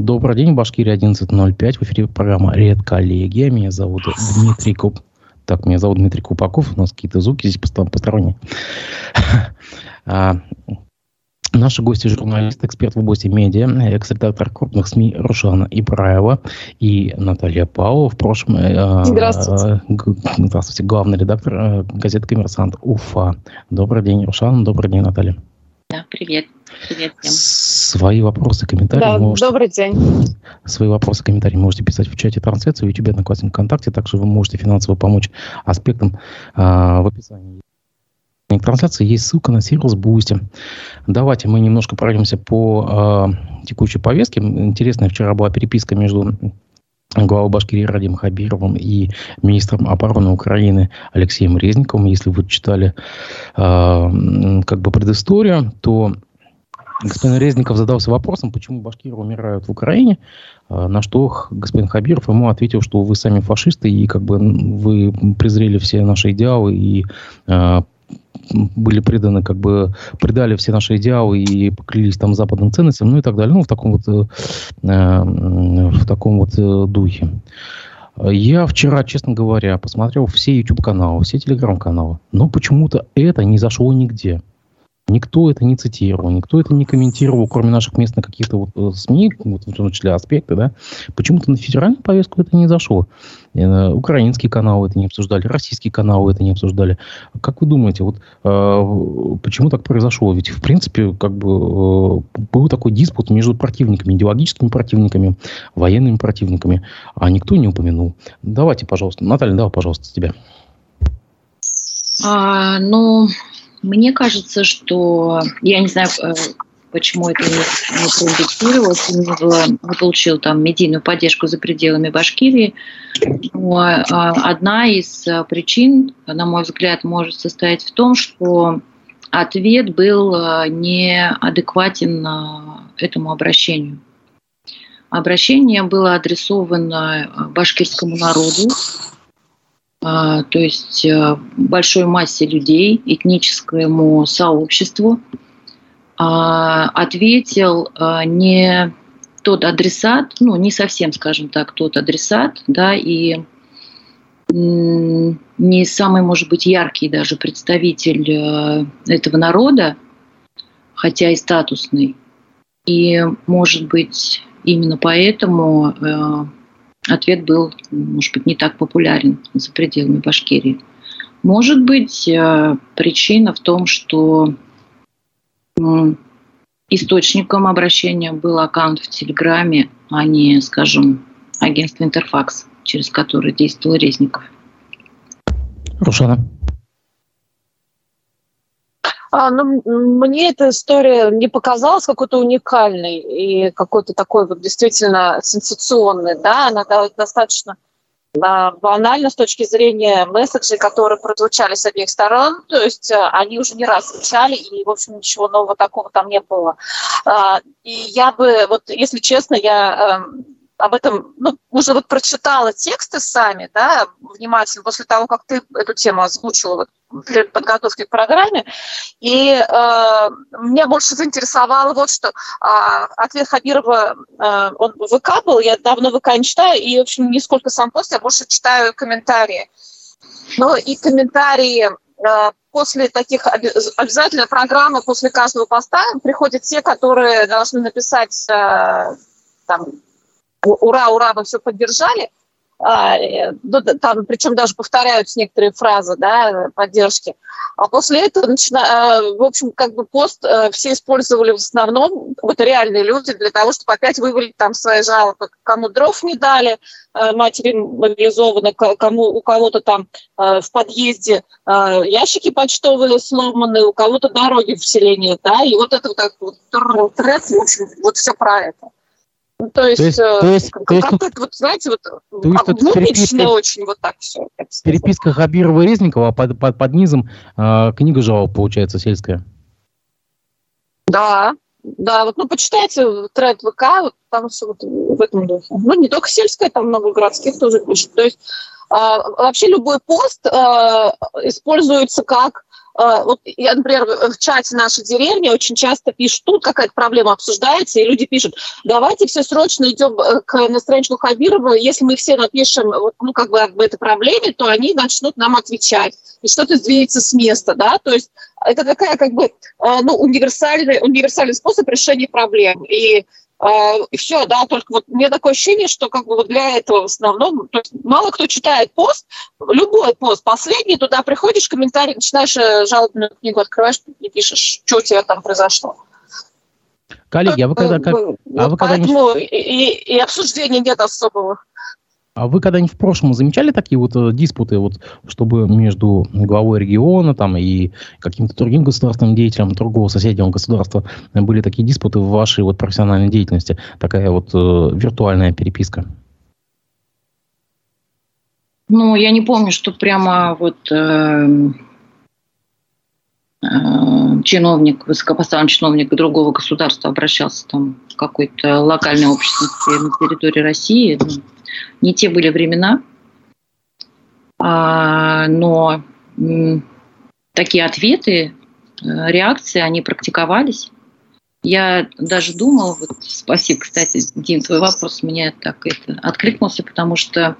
Добрый день, Башкирия 11.05. В эфире программа «Редколлегия». Меня зовут Дмитрий Куп. Так, меня зовут Дмитрий Купаков. У нас какие-то звуки здесь посторонние. А, наши гости – журналист, эксперт в области медиа, экс-редактор крупных СМИ Рушана Ибраева и Наталья Павлова. В прошлом... Э, здравствуйте. Здравствуйте. Главный редактор э, газеты «Коммерсант» Уфа. Добрый день, Рушан. Добрый день, Наталья. Да, привет. Привет всем. Свои вопросы, комментарии. Да, можете, добрый день. Свои вопросы, комментарии можете писать в чате трансляции, в YouTube, Одноклассник, ВКонтакте. Также вы можете финансово помочь аспектам а, в описании трансляции есть ссылка на сервис Boosty. Давайте мы немножко пройдемся по э, текущей повестке. Интересная вчера была переписка между главой Башкирии Радим Хабировым и министром обороны Украины Алексеем Резниковым. Если вы читали э, как бы предысторию, то господин Резников задался вопросом, почему башкиры умирают в Украине, э, на что господин Хабиров ему ответил, что вы сами фашисты и как бы вы презрели все наши идеалы и э, были преданы, как бы предали все наши идеалы и поклялись там западным ценностям, ну и так далее, ну в таком вот, э, э в таком вот э, духе. Я вчера, честно говоря, посмотрел все YouTube-каналы, все телеграм-каналы, но почему-то это не зашло нигде. Никто это не цитировал, никто это не комментировал, кроме наших местных каких-то вот э, СМИ, вот, в том числе аспекты, да. Почему-то на федеральную повестку это не зашло. Э, украинские каналы это не обсуждали, российские каналы это не обсуждали. Как вы думаете, вот э, почему так произошло? Ведь, в принципе, как бы э, был такой диспут между противниками, идеологическими противниками, военными противниками, а никто не упомянул. Давайте, пожалуйста. Наталья, давай, пожалуйста, тебя. А, ну, мне кажется, что я не знаю, э, почему это не, не проиндексировалось, не, не получил там медийную поддержку за пределами Башкирии. Но а, одна из э, причин, на мой взгляд, может состоять в том, что ответ был неадекватен этому обращению. Обращение было адресовано башкирскому народу, а, то есть большой массе людей, этническому сообществу, а, ответил а, не тот адресат, ну, не совсем, скажем так, тот адресат, да, и не самый, может быть, яркий даже представитель э, этого народа, хотя и статусный. И, может быть, именно поэтому э, ответ был, может быть, не так популярен за пределами Башкирии. Может быть, э, причина в том, что источником обращения был аккаунт в Телеграме, а не, скажем, агентство Интерфакс, через которое действовал Резников. Рушана. А, ну, мне эта история не показалась какой-то уникальной и какой-то такой вот действительно сенсационной. Да? Она достаточно банально с точки зрения месседжей, которые прозвучали с обеих сторон. То есть а, они уже не раз звучали, и, в общем, ничего нового такого там не было. А, и я бы, вот если честно, я эм, об этом ну, уже вот прочитала тексты сами, да, внимательно, после того, как ты эту тему озвучила вот, для подготовки к программе. И э, меня больше заинтересовало вот что. Э, ответ Хабирова, э, он ВК был, я давно ВК не читаю, и, в общем, не сколько сам пост, я больше читаю комментарии. Ну и комментарии э, после таких обязательно программы, после каждого поста приходят те, которые должны написать э, там, ура, ура, мы все поддержали. А, э, ну, там, причем даже повторяются некоторые фразы да, поддержки. А после этого, начина... А, в общем, как бы пост э, все использовали в основном, вот реальные люди, для того, чтобы опять вывалить там свои жалобы. Кому дров не дали, э, матери мобилизованы, кому, у кого-то там в подъезде ящики почтовые сломаны, у кого-то дороги в селении, да, и вот это вот так вот тресс, в общем, вот все про это. Ну, то есть, то есть, э, то есть, как, то есть как это, вот, знаете, вот то есть переписка, очень вот так все. Переписка Хабирова и Резникова, а под, под, под низом э, книга жалоб, получается, сельская. Да, да, вот, ну, почитайте тред ВК, вот там все вот в этом духе. Ну, не только сельская, там много городских тоже пишут. То есть э, вообще любой пост э, используется как э, вот я, например, в чате нашей деревни очень часто пишут, тут какая-то проблема обсуждается, и люди пишут, давайте все срочно идем э, к настроенчику Хабирова, если мы все напишем, вот, ну, как бы об этой проблеме, то они начнут нам отвечать, и что-то сдвинется с места, да, то есть это такая, как бы, ну, универсальный, универсальный способ решения проблем, и а, и все, да, только вот мне такое ощущение, что как бы вот для этого в основном, то есть мало кто читает пост, любой пост, последний, туда приходишь, комментарий, начинаешь э, жалобную книгу, открываешь и пишешь, что у тебя там произошло. Коллеги, а вы когда... Как, а вы когда и, и, и обсуждения нет особого. А вы когда-нибудь в прошлом замечали такие вот э, диспуты, вот, чтобы между главой региона там, и каким-то другим государственным деятелем другого соседнего государства были такие диспуты в вашей вот, профессиональной деятельности? Такая вот э, виртуальная переписка? Ну, я не помню, что прямо вот э, э, чиновник, высокопоставленный чиновник другого государства обращался там в какой-то локальной общественности на территории России. Ну, не те были времена, а, но такие ответы, э, реакции, они практиковались. Я даже думала, вот, спасибо, кстати, Дин, твой вопрос мне так это откликнулся, потому что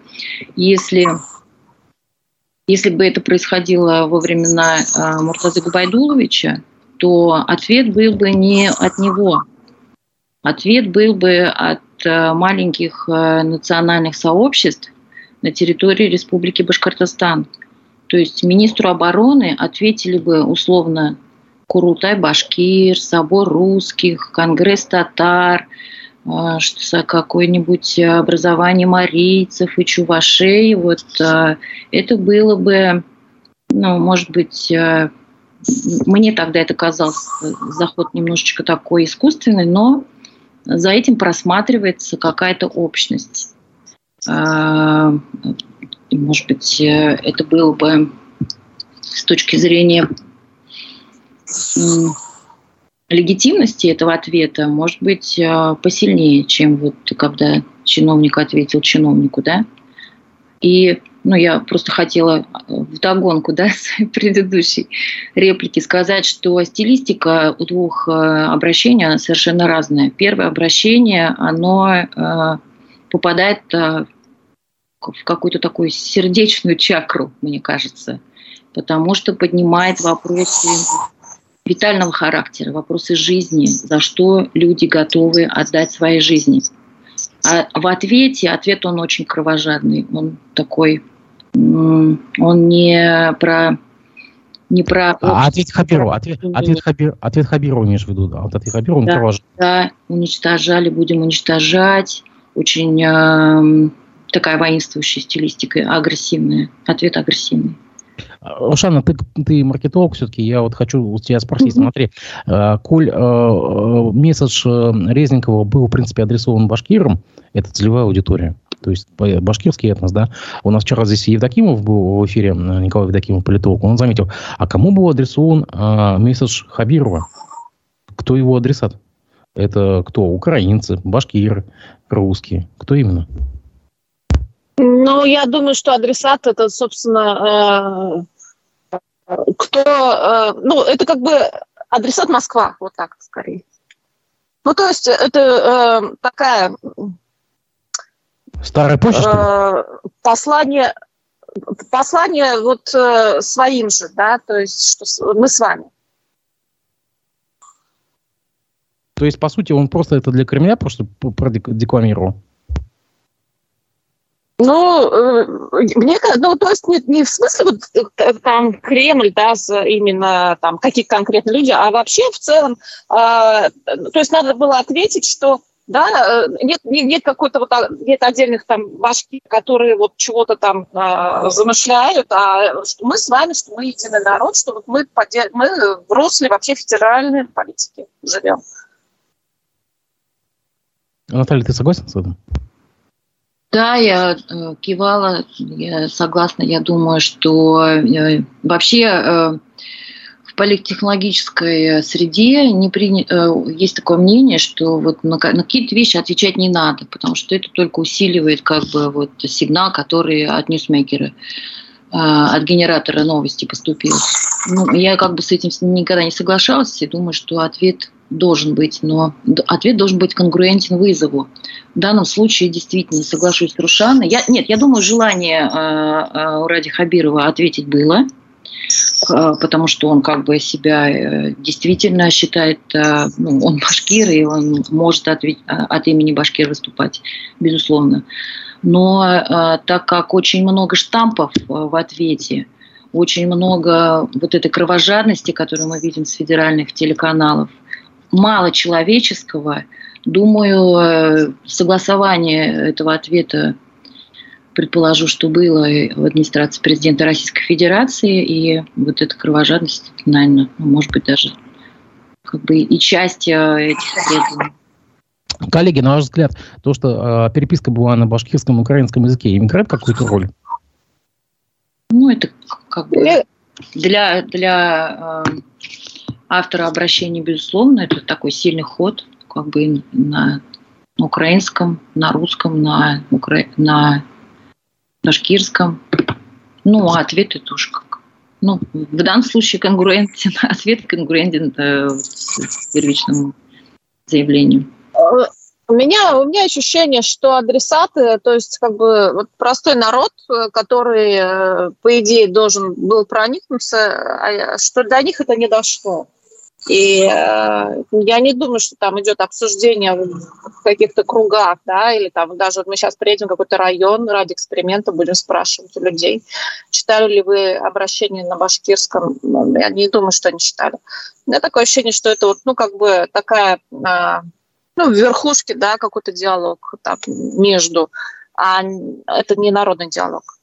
если, если бы это происходило во времена э, Муртазы Губайдуловича, то ответ был бы не от него. Ответ был бы от маленьких э, национальных сообществ на территории Республики Башкортостан. То есть министру обороны ответили бы условно Курутай Башкир, Собор русских, Конгресс татар, э, какое-нибудь образование марийцев и чувашей. Вот это было бы, ну, может быть, мне тогда это казалось заход немножечко такой искусственный, но за этим просматривается какая-то общность. А, может быть, э, это было бы с точки зрения легитимности этого ответа, может быть, э, посильнее, чем вот когда чиновник ответил чиновнику, да? И ну, я просто хотела в догонку да, своей предыдущей реплики сказать, что стилистика у двух э, обращений совершенно разная. Первое обращение, оно э, попадает э, в какую-то такую сердечную чакру, мне кажется, потому что поднимает вопросы витального характера, вопросы жизни, за что люди готовы отдать свои жизни. А в ответе, ответ он очень кровожадный, он такой он не про не про... А ответ Хабиру, ответ, ответ, Хабир, ответ Хабиру имеешь в виду, да? Вот ответ Хабиру, он да, тоже. Да, уничтожали, будем уничтожать. Очень э, такая воинствующая стилистика, агрессивная. Ответ агрессивный. Ушана, ты, ты маркетолог все-таки, я вот хочу у тебя спросить, mm-hmm. смотри, э, коль э, э, месседж Резникова был, в принципе, адресован башкирам, это целевая аудитория, то есть башкирский этнос, да. У нас вчера здесь Евдокимов был в эфире, Николай Евдокимов, политолог, он заметил, а кому был адресован э, месседж Хабирова? Кто его адресат? Это кто? Украинцы, башкиры, русские. Кто именно? Ну, я думаю, что адресат это, собственно, э, кто... Э, ну, это как бы адресат Москва, вот так скорее. Ну, то есть это э, такая Старая почта? Э, послание, послание вот э, своим же, да, то есть что мы с вами. То есть, по сути, он просто это для Кремля просто продекламировал? Ну, э, мне ну, то есть не, не в смысле вот, там Кремль, да, именно там какие конкретные люди, а вообще в целом, э, то есть надо было ответить, что да, э, нет, нет какой-то вот, а, нет отдельных там башки, которые вот чего-то там а, замышляют, а что мы с вами, что мы единый народ, что вот мы, мы в русле вообще федеральной политики живем. Наталья, ты согласен с этим? Да, я э, кивала, я согласна. Я думаю, что э, вообще э, политтехнологической среде не приня... Э, есть такое мнение, что вот на, какие-то вещи отвечать не надо, потому что это только усиливает как бы вот сигнал, который от ньюсмейкера от генератора новости поступил. Ну, я как бы с этим никогда не соглашалась и думаю, что ответ должен быть, но ответ должен быть конгруентен вызову. В данном случае действительно соглашусь с Рушаной. Я, нет, я думаю, желание э, у Ради Хабирова ответить было, э, потому что он как бы себя э, действительно считает, э, ну, он башкир, и он может от, от имени башкир выступать, безусловно. Но э, так как очень много штампов э, в ответе, очень много вот этой кровожадности, которую мы видим с федеральных телеканалов, мало человеческого. Думаю, э, согласование этого ответа предположу, что было в администрации президента Российской Федерации, и вот эта кровожадность, наверное, ну, может быть, даже как бы и часть э, этих исследований. Коллеги, на ваш взгляд, то, что э, переписка была на башкирском и украинском языке, играет какую-то роль? Ну, это как бы для, для э, автора обращения, безусловно, это такой сильный ход, как бы на украинском, на русском, на, укра... на башкирском. Ну, а ответ это уж как. Ну, в данном случае конгруентен, ответ конгруентен э, первичному заявлению. У меня, у меня ощущение, что адресаты, то есть как бы вот простой народ, который, э, по идее, должен был проникнуться, а, что до них это не дошло. И э, я не думаю, что там идет обсуждение в каких-то кругах, да, или там даже вот мы сейчас приедем в какой-то район ради эксперимента, будем спрашивать у людей, читали ли вы обращение на башкирском. Ну, я не думаю, что они читали. У меня такое ощущение, что это вот, ну, как бы такая, э, ну, верхушке, да, какой-то диалог так между, а это не народный диалог.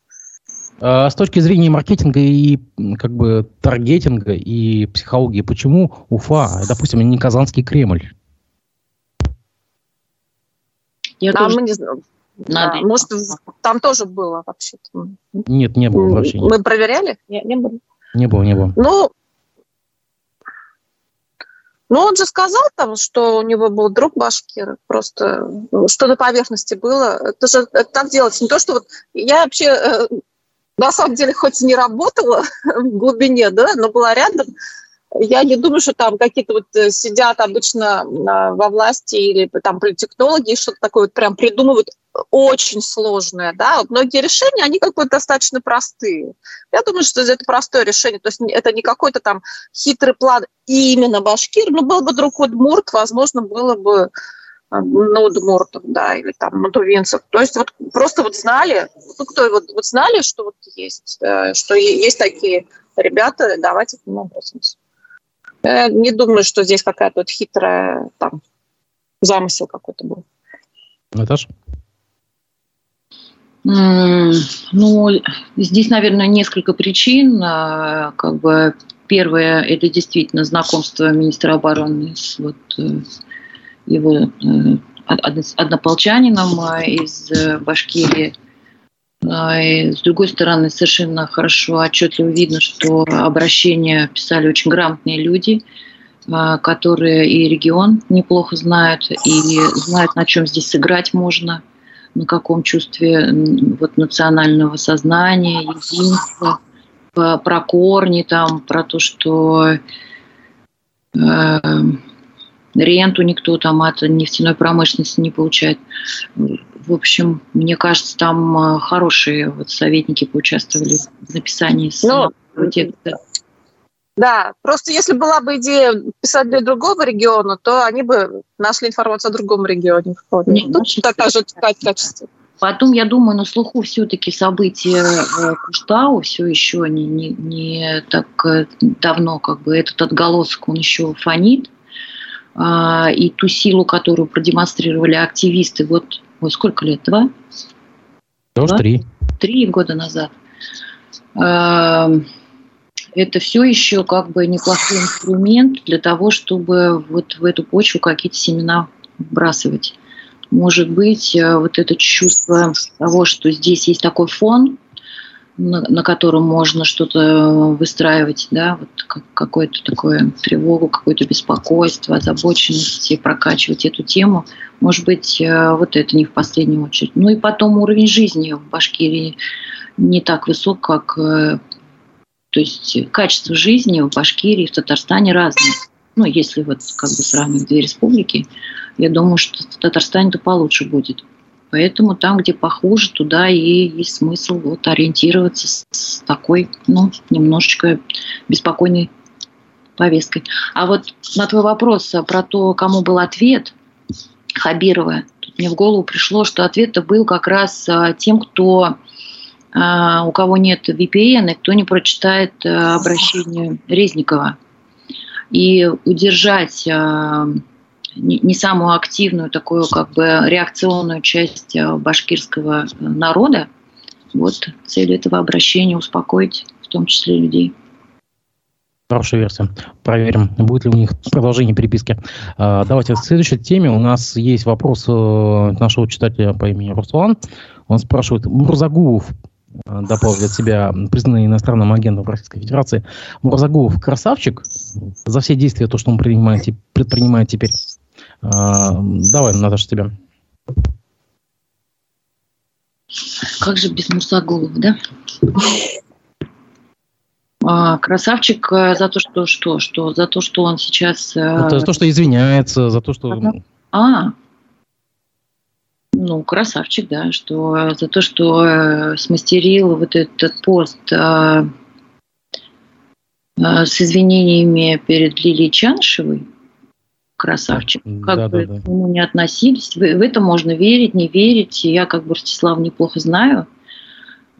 А с точки зрения маркетинга и как бы таргетинга и психологии, почему Уфа, допустим, не Казанский Кремль? Я а тоже... мы не знаем. Надо. Да, может, там тоже было вообще-то. Нет, не было вообще. Мы проверяли? Не, не было. Не было, не было. Ну, ну, он же сказал там, что у него был друг башкир, просто что на поверхности было. Это же это так делать. Не то, что вот я вообще э, на самом деле, хоть и не работала в глубине, да, но была рядом, я не думаю, что там какие-то вот э, сидят обычно а, во власти или там политтехнологи что-то такое вот прям придумывают очень сложное, да, вот многие решения, они как бы достаточно простые. Я думаю, что это простое решение, то есть это не какой-то там хитрый план именно башкир, но был бы друг Удмурт, возможно, было бы ноудмортов, да, или там матувинцев. То есть вот просто вот знали, ну, кто вот, вот знали, что вот есть, да, что есть такие ребята, давайте к ним обратимся. Я не думаю, что здесь какая-то вот хитрая там замысел какой-то был. Наташа? Ну, здесь, наверное, несколько причин. А, как бы первое – это действительно знакомство министра обороны с вот э, его э, однополчанином э, из э, Башкирии. И с другой стороны, совершенно хорошо, отчетливо видно, что обращения писали очень грамотные люди, которые и регион неплохо знают, и знают, на чем здесь сыграть можно, на каком чувстве вот, национального сознания, единства, про корни, там, про то, что ренту никто там от нефтяной промышленности не получает. В общем, мне кажется, там э, хорошие вот советники поучаствовали в написании ну, текста. Да, просто если была бы идея писать для другого региона, то они бы нашли информацию о другом регионе. Не, Тут значит, такая же качество. Потом, я думаю, на слуху все-таки события э, Куштау все еще не, не, не так э, давно, как бы этот отголосок, он еще фонит. А, и ту силу, которую продемонстрировали активисты, вот ой, сколько лет, два? Тоже три. Три года назад. А, это все еще как бы неплохой инструмент для того, чтобы вот в эту почву какие-то семена вбрасывать. Может быть, э, вот это чувство того, что здесь есть такой фон, на, на котором можно что-то выстраивать, да, вот как, какую-то такую тревогу, какое-то беспокойство, озабоченность и прокачивать эту тему. Может быть, э, вот это не в последнюю очередь. Ну и потом уровень жизни в Башкирии не так высок, как... Э, то есть качество жизни в Башкирии, в Татарстане разное. Ну, если вот как бы сравнивать две республики, я думаю, что в Татарстане-то получше будет. Поэтому там, где похуже, туда и есть смысл вот ориентироваться с, такой, ну, немножечко беспокойной повесткой. А вот на твой вопрос про то, кому был ответ Хабирова, тут мне в голову пришло, что ответ-то был как раз а, тем, кто а, у кого нет VPN, и кто не прочитает а, обращение Резникова. И удержать не самую активную такую как бы реакционную часть э, башкирского народа. Вот цель этого обращения успокоить в том числе людей. Хорошая версия. Проверим, будет ли у них продолжение переписки. А, давайте к следующей теме. У нас есть вопрос э, нашего читателя по имени Руслан. Он спрашивает, Мурзагулов дополнит себя признанный иностранным агентом Российской Федерации. Мурзагулов красавчик за все действия, то, что он предпринимает, предпринимает теперь а, давай, Наташа, тебя. Как же без Мусагулова, да? А, красавчик э, за то, что что, что за то, что он сейчас. Э, за то, что извиняется, за то, что. А, ну красавчик, да, что за то, что э, смастерил вот этот пост с извинениями перед Лилией Чаншевой красавчик. Как да, бы да, да. к нему не относились. В, в это можно верить, не верить. Я как бы Ростислав неплохо знаю.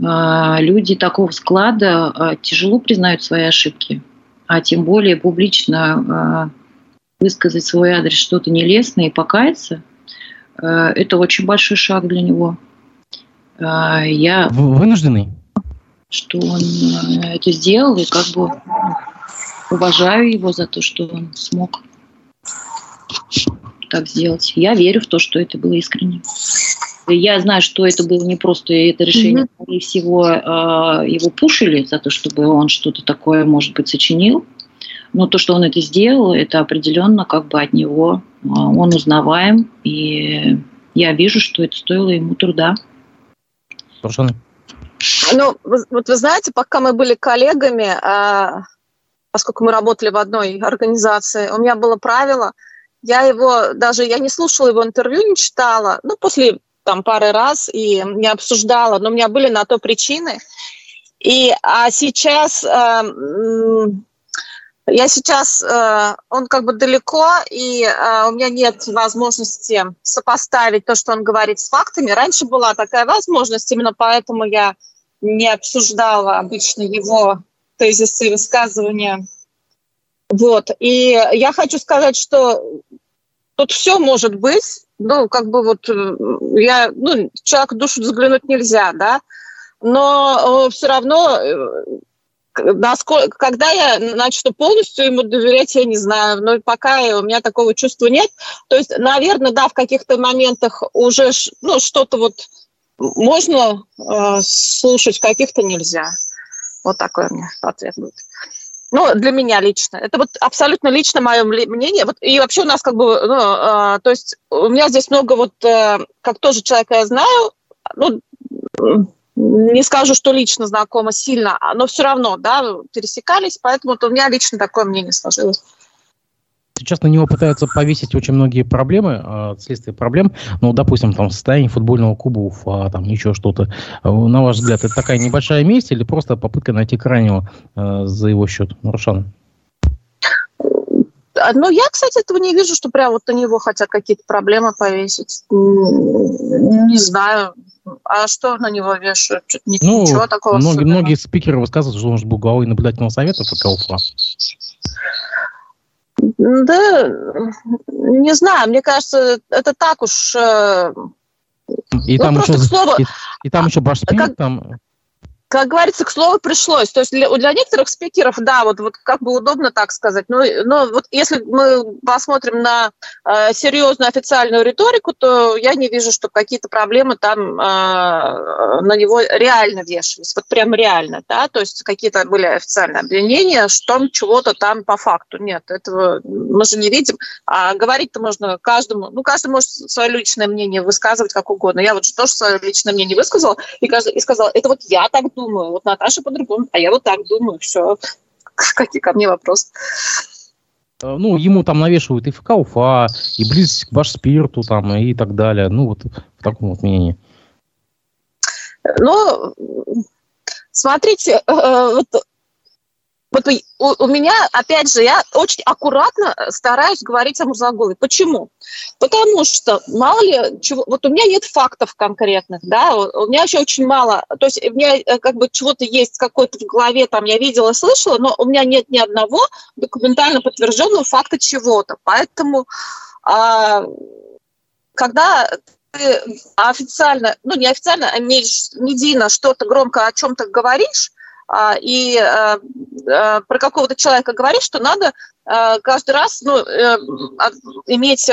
А, люди такого склада а, тяжело признают свои ошибки, а тем более публично а, высказать свой адрес что-то нелестное и покаяться. А, это очень большой шаг для него. А, я вынужденный, что он а, это сделал и как бы уважаю его за то, что он смог так сделать. Я верю в то, что это было искренне. Я знаю, что это было не просто это решение, mm-hmm. скорее всего, а, его пушили за то, чтобы он что-то такое, может быть, сочинил. Но то, что он это сделал, это определенно как бы от него. А, он узнаваем, и я вижу, что это стоило ему труда. Совершенно. Ну, вот вы знаете, пока мы были коллегами, а, поскольку мы работали в одной организации, у меня было правило – я его даже, я не слушала его интервью, не читала, ну, после там пары раз и не обсуждала, но у меня были на то причины. И, а сейчас, э, я сейчас, э, он как бы далеко, и э, у меня нет возможности сопоставить то, что он говорит с фактами. Раньше была такая возможность, именно поэтому я не обсуждала обычно его тезисы и высказывания вот. И я хочу сказать, что тут все может быть. Ну, как бы вот э, я, ну, человек в душу взглянуть нельзя, да, но э, все равно э, насколько, когда я начну полностью ему доверять, я не знаю, но пока у меня такого чувства нет. То есть, наверное, да, в каких-то моментах уже ну, что-то вот можно э, слушать, каких-то нельзя. Вот такой у меня ответ будет. Ну, для меня лично. Это вот абсолютно лично мое мнение. Вот, и вообще у нас как бы, ну, э, то есть у меня здесь много вот, э, как тоже человека я знаю, ну, не скажу, что лично знакома сильно, но все равно, да, пересекались, поэтому у меня лично такое мнение сложилось. Сейчас на него пытаются повесить очень многие проблемы, а, следствие проблем. Ну, допустим, там состояние футбольного клуба Уфа, там еще что-то. А, на ваш взгляд, это такая небольшая месть или просто попытка найти крайнего э, за его счет? Ну, Рушан. Ну, я, кстати, этого не вижу, что прям вот на него хотят какие-то проблемы повесить. Не знаю. А что на него вешают? Ну, Ничего такого. Многие, многие спикеры высказывают, что он же был главой наблюдательного совета ФК Уфа. Да, не знаю, мне кажется, это так уж... Э, и, ну, там еще, слова... и, и там еще Башпиль, как... там... как говорится, к слову пришлось. То есть для, для некоторых спикеров, да, вот, вот как бы удобно так сказать. Но, но вот если мы посмотрим на э, серьезную официальную риторику, то я не вижу, что какие-то проблемы там э, на него реально вешались. Вот прям реально, да. То есть какие-то были официальные обвинения, что чего-то там по факту. Нет, этого мы же не видим. А говорить-то можно каждому. Ну, каждый может свое личное мнение высказывать как угодно. Я вот тоже свое личное мнение высказала и, каждый, и сказала, это вот я так думаю, вот Наташа по-другому, а я вот так думаю, все. Какие ко мне вопросы? Э, ну, ему там навешивают и ФК Уфа, и близость к Башспирту там, и так далее. Ну, вот в таком вот мнении. Ну, смотрите, э, вот вот у, у меня, опять же, я очень аккуратно стараюсь говорить о Мурзаголе. Почему? Потому что, мало ли, чего, вот у меня нет фактов конкретных, да, у меня еще очень мало, то есть у меня э, как бы чего-то есть какой-то в голове, там, я видела, слышала, но у меня нет ни одного документально подтвержденного факта чего-то. Поэтому, а, когда ты официально, ну, не официально, а медийно что-то громко о чем-то говоришь, и э, э, про какого-то человека говорить, что надо э, каждый раз ну, иметь,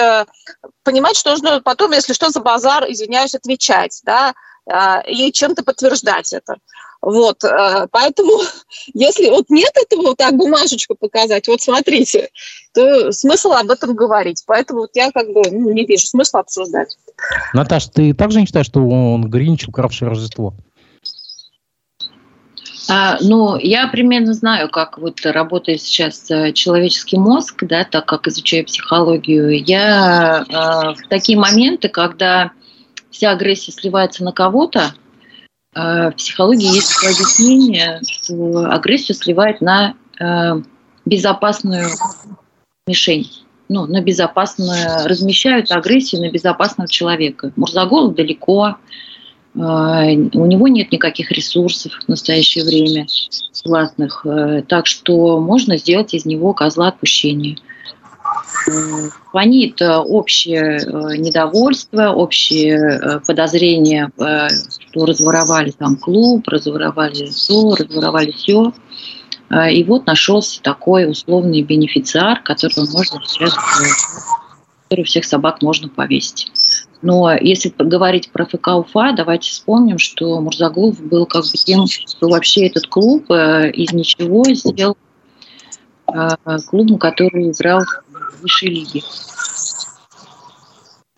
понимать, что нужно потом, если что, за базар, извиняюсь, отвечать, да, а, и чем-то подтверждать это. Вот, поэтому, если вот нет этого, вот так бумажечку показать, вот смотрите, то смысл об этом говорить. Поэтому вот я как бы ну, не вижу смысла обсуждать. Наташа, ты также не считаешь, что он Гринч, укравший Рождество? А, ну, я примерно знаю, как вот работает сейчас э, человеческий мозг, да, так как изучаю психологию. Я а, в такие моменты, когда вся агрессия сливается на кого-то, а, в психологии есть объяснение, что агрессию сливает на а, безопасную мишень ну, на безопасную, размещают агрессию на безопасного человека. Мурзагол далеко, у него нет никаких ресурсов в настоящее время властных, э, так что можно сделать из него козла отпущения. Фонит э, общее э, недовольство, общее подозрение, что разворовали там клуб, разворовали то, разворовали все. И вот нашелся такой условный бенефициар, которого можно сейчас, который всех собак можно повесить. Но если говорить про ФК Уфа, давайте вспомним, что Мурзаглов был как бы тем, что вообще этот клуб э, из ничего сделал э, клубом, который играл в высшей лиге.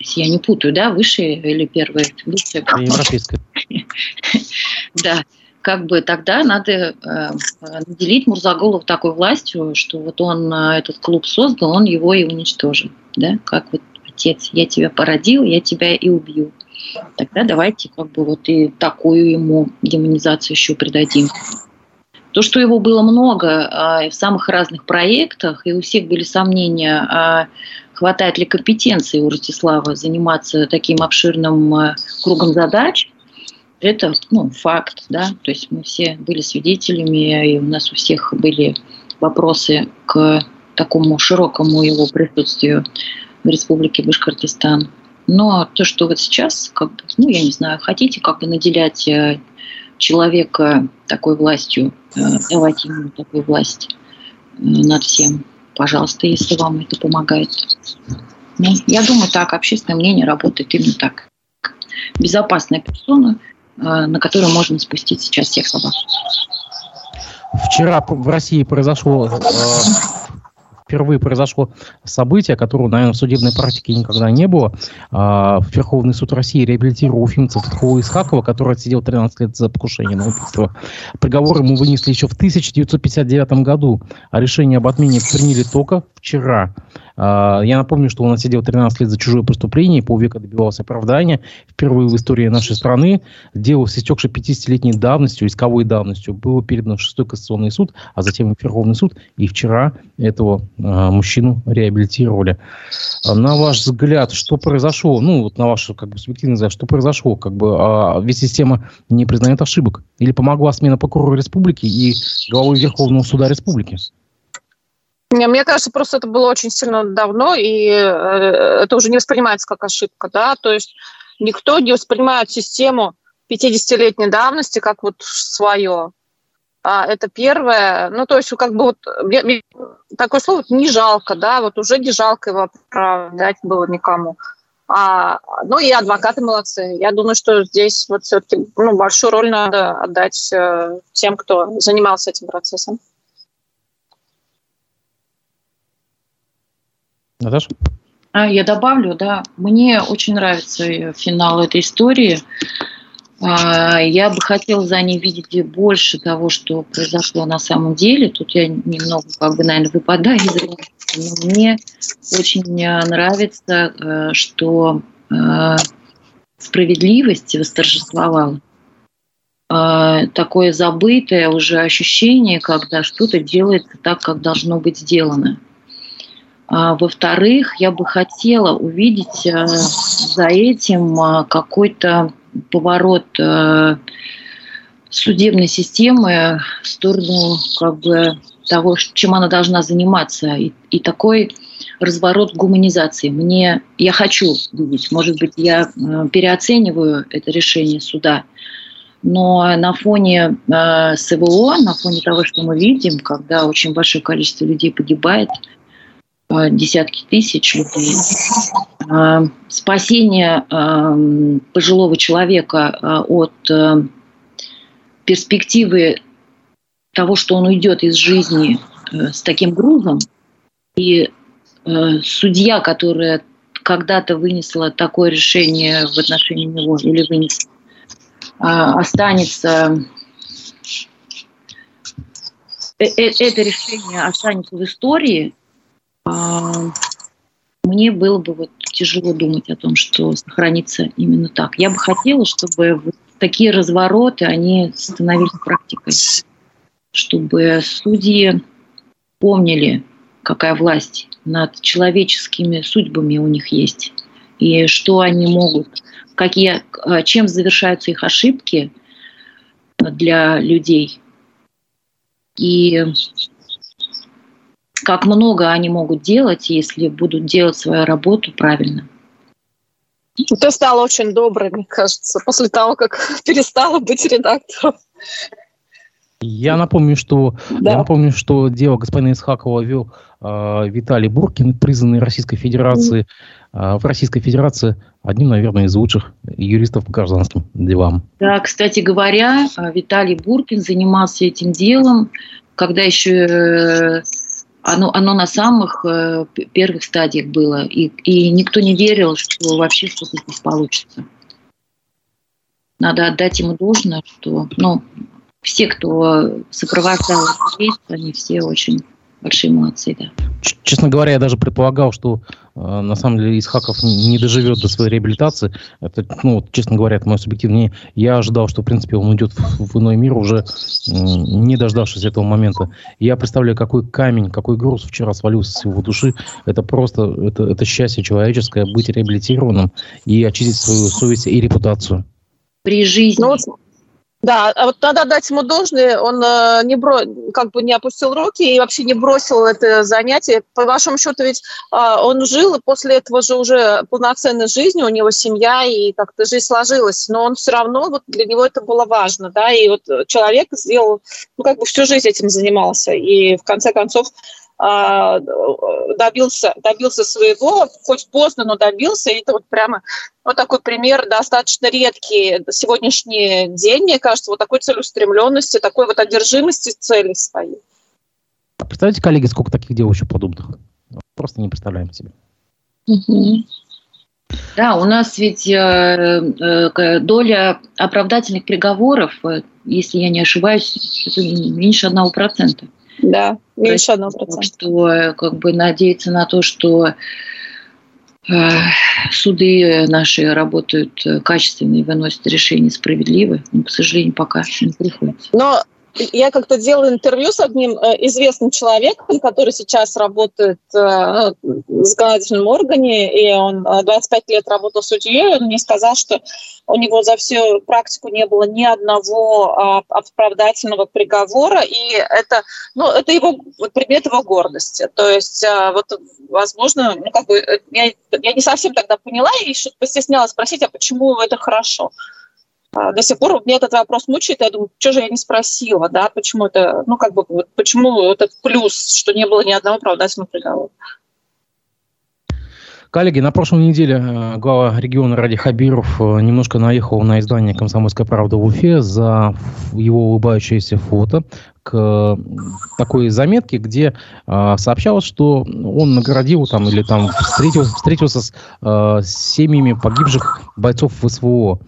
Я не путаю, да, высшая или первая? Высшая. Европейская. Да как бы тогда надо э, наделить Мурзаголов такой властью, что вот он э, этот клуб создал, он его и уничтожил, да, как вот отец, я тебя породил, я тебя и убью. Тогда давайте как бы вот и такую ему демонизацию еще придадим. То, что его было много а, в самых разных проектах, и у всех были сомнения, а хватает ли компетенции у Ростислава заниматься таким обширным а, кругом задач, это ну, факт, да, то есть мы все были свидетелями, и у нас у всех были вопросы к такому широкому его присутствию в Республике Башкортостан. Но то, что вот сейчас, как бы, ну, я не знаю, хотите как бы наделять э, человека такой властью, э, давать ему такую власть э, над всем, пожалуйста, если вам это помогает. Ну, я думаю, так, общественное мнение работает именно так. Безопасная персона, на которую можно спустить сейчас всех собак. Вчера в России произошло впервые произошло событие, которого, наверное, в судебной практике никогда не было. А, Верховный суд России реабилитировал уфимца Фатхула Исхакова, который отсидел 13 лет за покушение на убийство. Приговор ему вынесли еще в 1959 году, а решение об отмене приняли только вчера. А, я напомню, что он отсидел 13 лет за чужое преступление, полвека добивался оправдания. Впервые в истории нашей страны дело с истекшей 50-летней давностью, исковой давностью, было передано в шестой кассационный суд, а затем в Верховный суд. И вчера этого мужчину реабилитировали. А на ваш взгляд, что произошло? Ну, вот на ваш как бы, субъективный взгляд, что произошло? Как бы, а, ведь система не признает ошибок. Или помогла смена прокурора республики и главы Верховного суда республики? Мне кажется, просто это было очень сильно давно, и э, это уже не воспринимается как ошибка, да, то есть никто не воспринимает систему 50-летней давности, как вот свое. А, это первое. Ну, то есть, как бы вот мне, мне, такое слово не жалко, да, вот уже не жалко его оправдать было никому. А, ну и адвокаты молодцы. Я думаю, что здесь вот все-таки ну, большую роль надо отдать э, тем, кто занимался этим процессом. Наташа? А, я добавлю, да. Мне очень нравится финал этой истории. А, я бы хотела за ней видеть больше того, что произошло на самом деле. Тут я немного, как бы, наверное, выпадаю из но мне очень нравится, э, что э, справедливость восторжествовала. Э, такое забытое уже ощущение, когда что-то делается так, как должно быть сделано. А, во-вторых, я бы хотела увидеть за этим какой-то поворот э, судебной системы в сторону как бы того, чем она должна заниматься, и, и такой разворот гуманизации. Мне я хочу видеть, может быть, я э, переоцениваю это решение суда, но на фоне э, СВО, на фоне того, что мы видим, когда очень большое количество людей погибает, десятки тысяч людей. Э, спасение э, пожилого человека от перспективы того, что он уйдет из жизни с таким грузом, и судья, которая когда-то вынесла такое решение в отношении него или вынес, останется это решение останется в истории, а, мне было бы вот тяжело думать о том, что сохранится именно так. Я бы хотела, чтобы вот такие развороты, они становились практикой, чтобы судьи помнили, какая власть над человеческими судьбами у них есть, и что они могут, какие, а, чем завершаются их ошибки для людей. И как много они могут делать, если будут делать свою работу правильно. Ты стала очень доброй, мне кажется, после того, как перестала быть редактором. Я напомню, что да. я напомню, что дело господина Исхакова вел э, Виталий Буркин, признанный Российской Федерации э, в Российской Федерации одним, наверное, из лучших юристов по гражданским делам. Да, кстати говоря, Виталий Буркин занимался этим делом, когда еще э, оно, оно на самых э, первых стадиях было. И, и никто не верил, что вообще что-то здесь получится. Надо отдать ему должное, что ну, все, кто сопровождал этот они все очень большие молодцы, да. Честно говоря, я даже предполагал, что э, на самом деле Исхаков не, не доживет до своей реабилитации. Это, ну, вот, честно говоря, это мое субъективное. Я ожидал, что, в принципе, он уйдет в, в иной мир уже, э, не дождавшись этого момента. Я представляю, какой камень, какой груз вчера свалился с его души. Это просто, это, это счастье человеческое, быть реабилитированным и очистить свою совесть и репутацию. При жизни. Ну, да, а вот надо дать ему должное, он э, не бро, как бы не опустил руки и вообще не бросил это занятие. По вашему счету, ведь э, он жил, и после этого же уже полноценной жизни, у него семья, и как-то жизнь сложилась, но он все равно, вот для него это было важно, да, и вот человек сделал, ну, как бы всю жизнь этим занимался, и в конце концов добился, добился своего, хоть поздно, но добился. И это вот прямо вот такой пример достаточно редкий сегодняшний день, мне кажется, вот такой целеустремленности, такой вот одержимости цели своей. А представьте, коллеги, сколько таких еще подобных? Просто не представляем себе. Да, у нас ведь э, э, доля оправдательных приговоров, э, если я не ошибаюсь, меньше одного процента. Да, меньше одного процента. Что как бы надеяться на то, что э, суды наши работают э, качественно и выносят решения справедливые, но, к сожалению, пока не приходится. Но я как-то делала интервью с одним э, известным человеком, который сейчас работает э, ну, в законодательном органе, и он 25 э, лет работал судьей, он мне сказал, что у него за всю практику не было ни одного а, оправдательного приговора, и это, ну, это его предмет его гордости. То есть, вот, возможно, ну, как бы, я, я не совсем тогда поняла и постеснялась спросить, а почему это хорошо? А, до сих пор мне этот вопрос мучает. Я думаю, что же я не спросила, да, почему это, ну, как бы, почему этот плюс, что не было ни одного оправдательного приговора. Коллеги, на прошлой неделе э, глава региона Ради Хабиров э, немножко наехал на издание «Комсомольская правда» в Уфе за его улыбающееся фото к такой заметке, где э, сообщалось, что он наградил там или там встретился, встретился с э, семьями погибших бойцов СВО.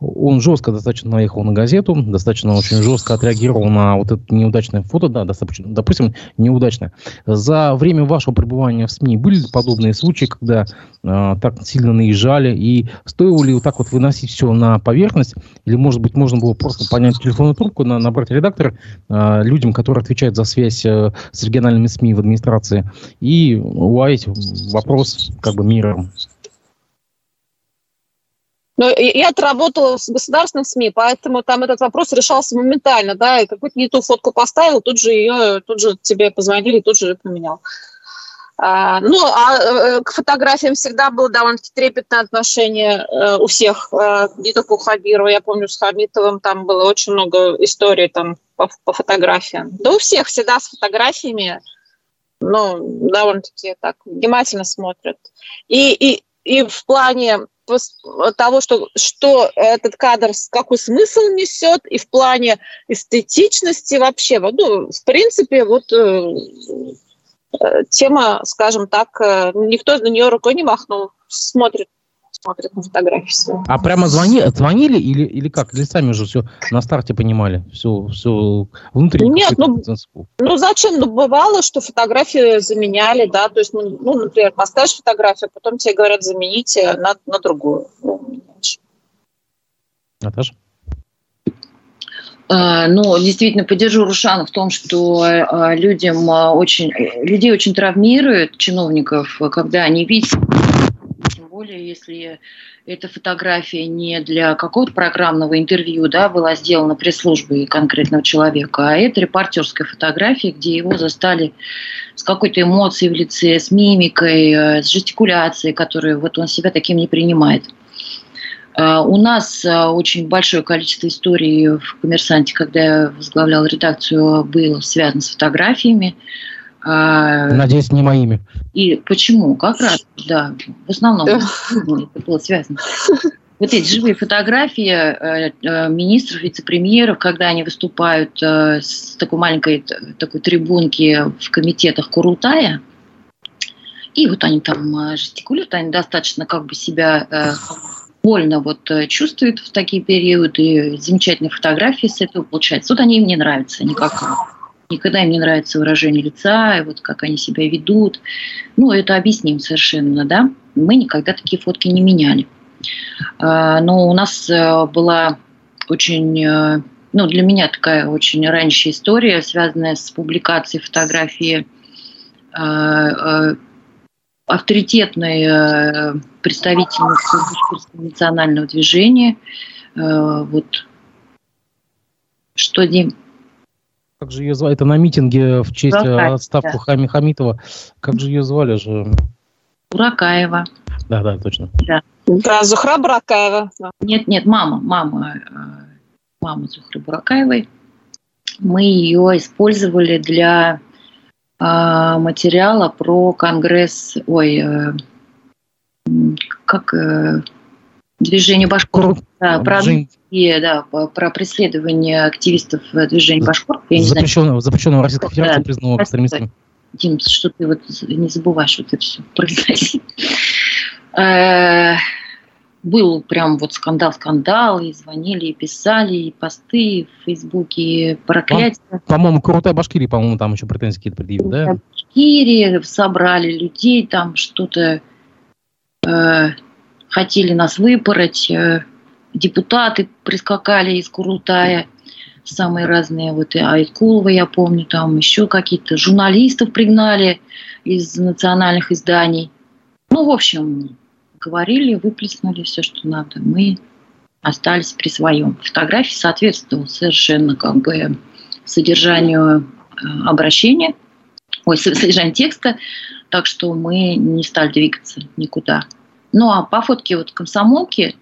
Он жестко достаточно наехал на газету, достаточно очень жестко отреагировал на вот это неудачное фото, да, достаточно, допустим, неудачное. За время вашего пребывания в СМИ были подобные случаи, когда э, так сильно наезжали, и стоило ли вот так вот выносить все на поверхность, или, может быть, можно было просто понять телефонную трубку, на, набрать редактора, э, людям, которые отвечают за связь э, с региональными СМИ в администрации, и уловить вопрос как бы миром. Но я отработала в государственном СМИ, поэтому там этот вопрос решался моментально, да, и какую-то не ту фотку поставил, тут же ее, тут же тебе позвонили, тут же поменял. А, ну, а э, к фотографиям всегда было довольно-таки трепетное отношение э, у всех, э, не только у Хабирова. Я помню, с Хамитовым там было очень много историй там по, по фотографиям. Да у всех всегда с фотографиями, ну, довольно-таки так внимательно смотрят. И, и, и в плане того, что, что этот кадр, какой смысл несет, и в плане эстетичности вообще. Ну, в принципе, вот тема, скажем так, э, никто на нее рукой не махнул, смотрит смотрят на фотографии. А прямо звони, звонили или, или как? Или сами уже все на старте понимали? Все, все внутри? Нет, ну, ну зачем? Ну бывало, что фотографии заменяли, да, то есть, ну, ну например, поставишь фотографию, потом тебе говорят, замените на, на другую. Ну, Наташа? А, ну, действительно, поддержу Рушана в том, что а, людям а, очень, людей очень травмирует, чиновников, когда они видят более если эта фотография не для какого-то программного интервью да, была сделана пресс-службой конкретного человека, а это репортерская фотография, где его застали с какой-то эмоцией в лице, с мимикой, э, с жестикуляцией, которую вот он себя таким не принимает. Э, у нас э, очень большое количество историй в «Коммерсанте», когда я возглавляла редакцию, было связано с фотографиями. А, Надеюсь, не моими. И почему? Как раз, да, в основном это было связано. Вот эти живые фотографии министров, вице-премьеров, когда они выступают с такой маленькой такой трибунки в комитетах Курултая, и вот они там жестикулируют, они достаточно как бы себя больно вот чувствуют в такие периоды, замечательные фотографии с этого получаются. Вот они им не нравятся никак никогда им не нравится выражение лица, и вот как они себя ведут. Ну, это объясним совершенно, да. Мы никогда такие фотки не меняли. А, но у нас э, была очень, э, ну, для меня такая очень ранняя история, связанная с публикацией фотографии а, а, авторитетной представительницы национального движения. Вот что, Дим? Как же ее звали? Это на митинге в честь Буракаева, отставку да. Хами Хамитова. Как же ее звали же? Буракаева. Да, да, точно. Да, да Зухра Буракаева. Нет, нет, мама, мама, э, мама Зухры Буракаевой. Мы ее использовали для э, материала про конгресс, ой, э, как э, движение Башкор. Да, про, да, про преследование активистов движения Башкор. Запрещенного, запрещенного Российской Федерации да, признанного экстремистами. Дим, что ты вот не забываешь вот это все произносить. Был прям вот скандал-скандал, и звонили, и писали, и посты и в Фейсбуке, проклятия. По-моему, крутая Башкирия, по-моему, там еще претензии какие-то предъявили, да? Башкирия, собрали людей, там что-то э, хотели нас выпороть, э, депутаты прискакали из Курултая, самые разные, вот и Айткулова, я помню, там еще какие-то журналистов пригнали из национальных изданий. Ну, в общем, говорили, выплеснули все, что надо. Мы остались при своем. Фотография соответствовала совершенно как бы содержанию э, обращения, ой, содержанию текста, так что мы не стали двигаться никуда. Ну а по фотке вот комсомолки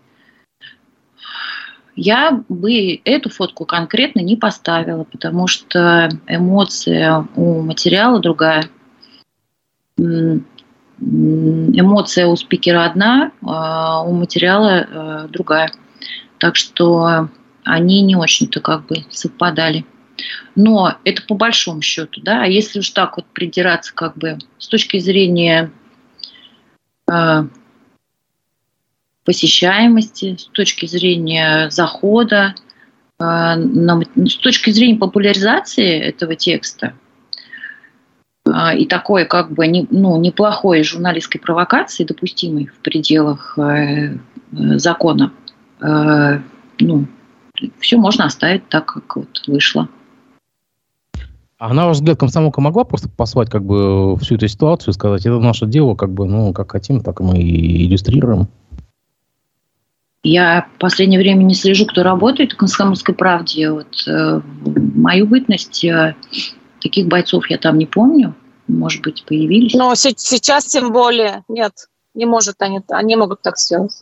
я бы эту фотку конкретно не поставила, потому что эмоция у материала другая. Эмоция у спикера одна, а у материала э, другая. Так что они не очень-то как бы совпадали. Но это по большому счету, да. А если уж так вот придираться как бы с точки зрения э, посещаемости, с точки зрения захода, э, на, с точки зрения популяризации этого текста и такой как бы не, ну, неплохой журналистской провокации, допустимой в пределах э, закона, э, ну, все можно оставить так, как вот вышло. А на ваш взгляд, комсомолка могла просто послать как бы всю эту ситуацию и сказать, это наше дело, как бы, ну, как хотим, так мы и иллюстрируем? Я в последнее время не слежу, кто работает в «Комсомольской правде». Вот, э, мою бытность э, таких бойцов я там не помню. Может быть, появились. Но сейчас тем более нет. Не может они, они могут так сделать.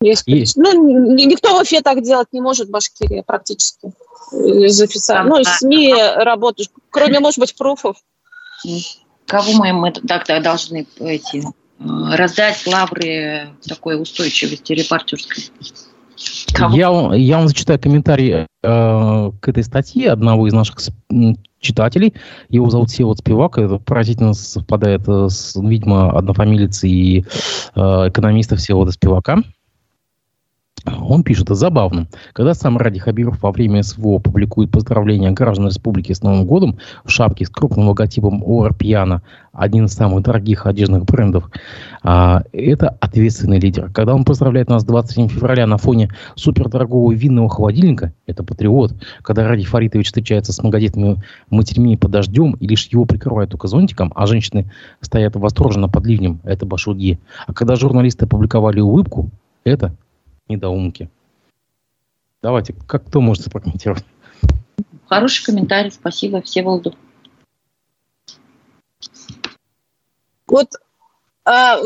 Есть. Есть. Ну, никто в Уфе так делать не может, Башкирия практически. Из официальных. Ну, из СМИ работаешь, кроме, может быть, пруфов. Кого мы, мы тогда должны эти, э, раздать лавры такой устойчивости репортерской? Я, я вам зачитаю комментарий э, к этой статье одного из наших читателей. Его зовут Севод Спивак. Это поразительно совпадает с, видимо, однофамилицей и э, экономиста Всевода Спивака. Он пишет, это забавно. Когда сам Ради Хабиров во время СВО публикует поздравления граждан республики с Новым годом в шапке с крупным логотипом Ора Пьяна, один из самых дорогих одежных брендов, а, это ответственный лидер. Когда он поздравляет нас 27 февраля на фоне супердорогого винного холодильника, это патриот. Когда Ради Фаритович встречается с многодетными матерьми под дождем, и лишь его прикрывают только зонтиком, а женщины стоят восторженно под ливнем, это башудье. А когда журналисты опубликовали улыбку, это недоумки. Давайте, как кто может прокомментировать? Хороший комментарий, спасибо, все Всеволоду. Вот а,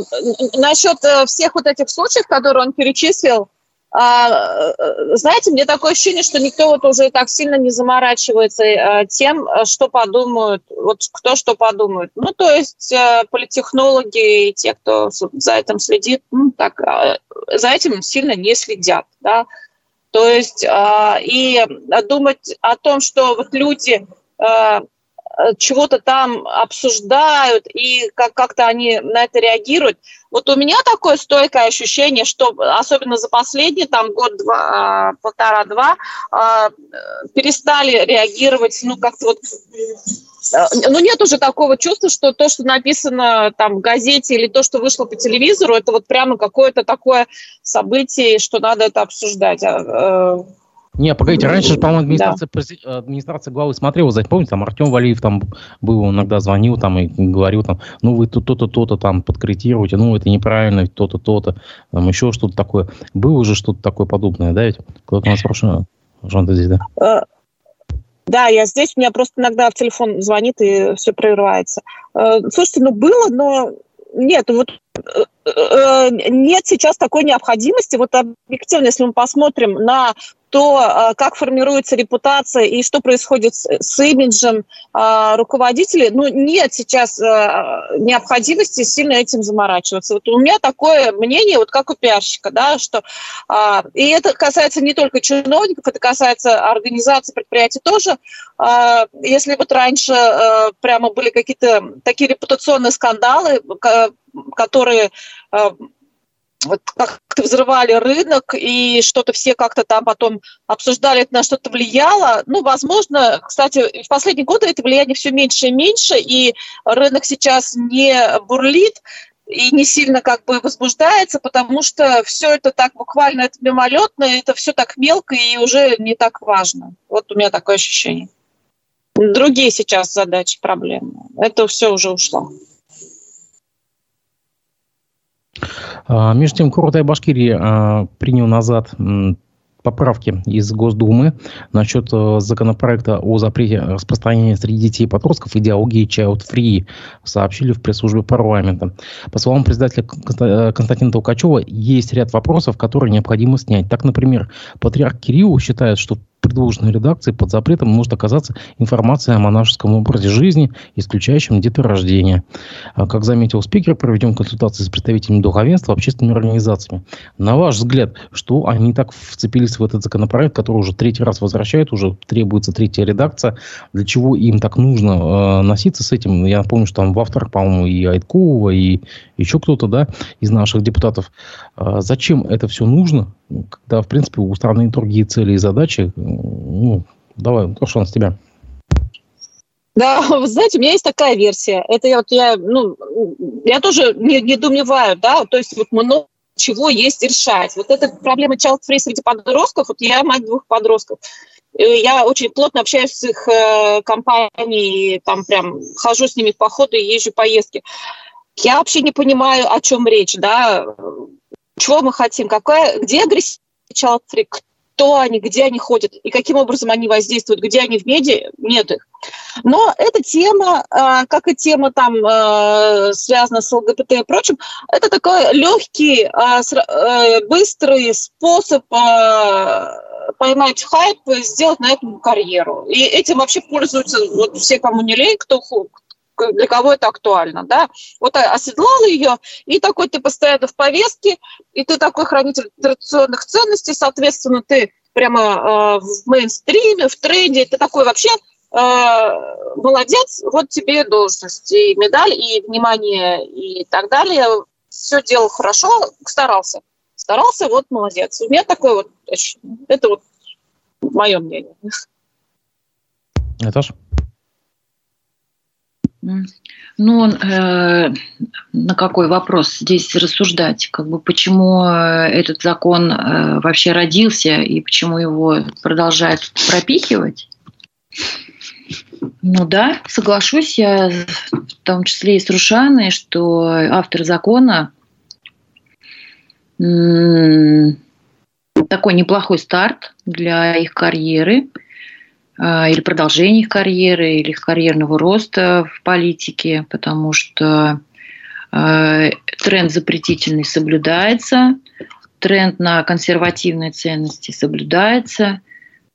насчет э, всех вот этих случаев, которые он перечислил, знаете, мне такое ощущение, что никто вот уже так сильно не заморачивается э, тем, что подумают, вот кто что подумает. Ну, то есть э, политехнологи и те, кто за этим следит, ну, так, за этим сильно не следят, да. То есть а, и думать о том, что вот люди Э, чего-то там обсуждают и как- как-то они на это реагируют. Вот у меня такое стойкое ощущение, что особенно за последний там год-два, а, полтора-два а, перестали реагировать, ну как-то вот э, ну, нет уже такого чувства, что то, что написано там в газете или то, что вышло по телевизору, это вот прямо какое-то такое событие, что надо это обсуждать. Не, погодите, раньше же, по-моему, администрация, да. администрация главы смотрела, знаете, помните, там Артем Валиев там был, иногда звонил там и говорил там, ну вы то-то, то-то там подкорректируете, ну это неправильно, то-то, то-то, там еще что-то такое. Было уже что-то такое подобное, да, ведь? Кто-то нас спрашивал, Жан, ты здесь, да? Э, да, я здесь, у меня просто иногда в телефон звонит и все прерывается. Э, слушайте, ну было, но нет, вот э, нет сейчас такой необходимости. Вот объективно, если мы посмотрим на то, а, как формируется репутация и что происходит с, имиджем а, руководителей, ну, нет сейчас а, необходимости сильно этим заморачиваться. Вот у меня такое мнение, вот как у пиарщика, да, что... И это касается не только чиновников, это касается организаций, предприятий тоже. Если вот раньше прямо были какие-то такие репутационные скандалы, которые вот как-то взрывали рынок, и что-то все как-то там потом обсуждали, на что-то влияло. Ну, возможно, кстати, в последние годы это влияние все меньше и меньше, и рынок сейчас не бурлит, и не сильно как бы возбуждается, потому что все это так буквально это мимолетно, это все так мелко и уже не так важно. Вот у меня такое ощущение. Другие сейчас задачи, проблемы. Это все уже ушло. А, между тем, Курултай Башкирии а, принял назад поправки из Госдумы насчет э, законопроекта о запрете распространения среди детей и подростков идеологии Child Free, сообщили в пресс-службе парламента. По словам председателя э, Константина Толкачева, есть ряд вопросов, которые необходимо снять. Так, например, патриарх Кирилл считает, что предложенной редакции под запретом может оказаться информация о монашеском образе жизни, исключающем деторождение. А, как заметил спикер, проведем консультации с представителями духовенства, общественными организациями. На ваш взгляд, что они так вцепились в этот законопроект, который уже третий раз возвращает, уже требуется третья редакция. Для чего им так нужно э, носиться с этим? Я напомню, что там в авторах, по-моему, и Айткова, и еще кто-то, да, из наших депутатов. Э, зачем это все нужно? Когда, в принципе, у страны другие цели и задачи. Ну, давай, Рошан, с тебя. Да, вы знаете, у меня есть такая версия. Это я вот я, ну, я тоже не, не думаю, да, то есть вот много чего есть решать. Вот эта проблема child free среди подростков, вот я мать двух подростков, я очень плотно общаюсь с их э, компанией, там прям хожу с ними в походы, езжу поездки. Я вообще не понимаю, о чем речь, да, чего мы хотим, какая, где child free, кто они, где они ходят и каким образом они воздействуют, где они в медиа, нет их. Но эта тема, а, как и тема там а, связана с ЛГБТ и прочим, это такой легкий, а, быстрый способ поймать хайп, сделать на этом карьеру. И этим вообще пользуются вот все, кому не лень, кто, для кого это актуально, да. Вот оседлал ее, и такой ты постоянно в повестке, и ты такой хранитель традиционных ценностей, соответственно, ты прямо э, в мейнстриме, в тренде, ты такой вообще э, молодец, вот тебе должность, и медаль, и внимание, и так далее. Все делал хорошо, старался. Старался, вот молодец. У меня такое вот, это вот мое мнение. Наташа? Ну, э, на какой вопрос здесь рассуждать? Как бы почему э, этот закон э, вообще родился и почему его продолжают пропихивать? Ну да, соглашусь я в том числе и с Рушаной, что автор закона такой неплохой старт для их карьеры – или продолжение их карьеры, или их карьерного роста в политике, потому что э, тренд запретительный соблюдается, тренд на консервативные ценности соблюдается,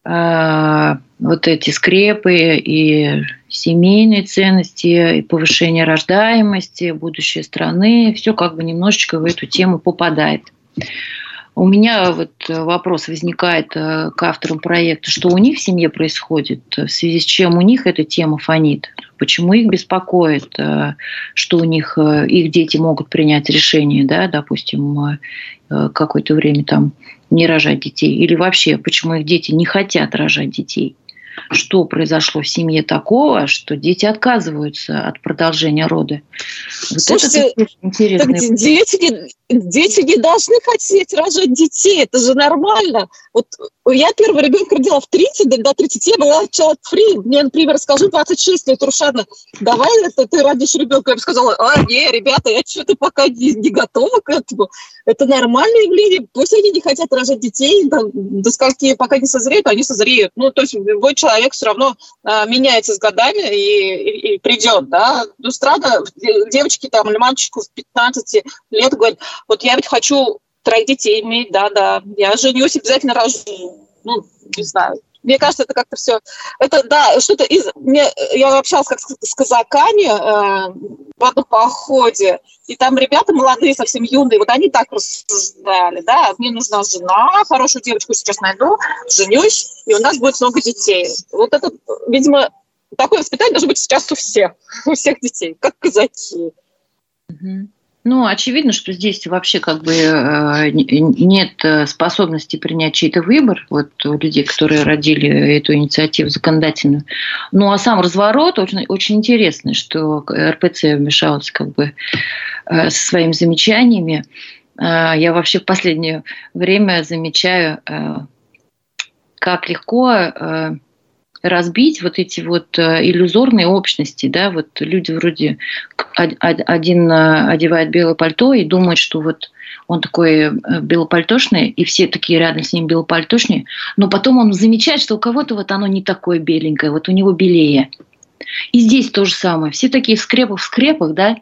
э, вот эти скрепы и семейные ценности, и повышение рождаемости, будущее страны, все как бы немножечко в эту тему попадает. У меня вот э, вопрос возникает э, к авторам проекта, что у них в семье происходит, в связи с чем у них эта тема фонит, почему их беспокоит, э, что у них их дети могут принять решение, да, допустим, какое-то время там не рожать детей, или вообще, почему их дети не хотят рожать детей что произошло в семье такого, что дети отказываются от продолжения рода. Вот Слушайте, это интересно. Дети не, дети не должны хотеть рожать детей, это же нормально. Вот я первого ребенка родила в 30, до 30 я была child free. Мне, например, скажу 26 лет, Рушана, давай это ты родишь ребенка. Я бы сказала, а, не, ребята, я что-то пока не, не готова к этому. Это нормальное явление. Пусть они не хотят рожать детей, там, до скольки пока не созреют, они созреют. Ну, то есть любой человек все равно а, меняется с годами и, и, и придет, да. Ну, странно, девочки там или мальчику в 15 лет говорят, вот я ведь хочу троих детей иметь, да-да, я женюсь, обязательно рожу. Ну, не знаю. Мне кажется, это как-то все... Это, да, что-то из... Мне, я общалась как с, казаками э, в одном походе, и там ребята молодые, совсем юные, вот они так рассуждали, да, мне нужна жена, хорошую девочку сейчас найду, женюсь, и у нас будет много детей. Вот это, видимо, такое воспитание должно быть сейчас у всех, у всех детей, как казаки. Mm-hmm. Ну, очевидно, что здесь вообще как бы э, нет способности принять чей-то выбор вот у людей, которые родили эту инициативу законодательную. Ну, а сам разворот очень, очень интересный, что РПЦ вмешалась как бы э, со своими замечаниями. Э, я вообще в последнее время замечаю, как легко разбить вот эти вот э, иллюзорные общности, да, вот люди вроде один одевает белое пальто и думает, что вот он такой э, белопальтошный, и все такие рядом с ним белопальтошные, но потом он замечает, что у кого-то вот оно не такое беленькое, вот у него белее. И здесь то же самое. Все такие в скрепах, в скрепах, да,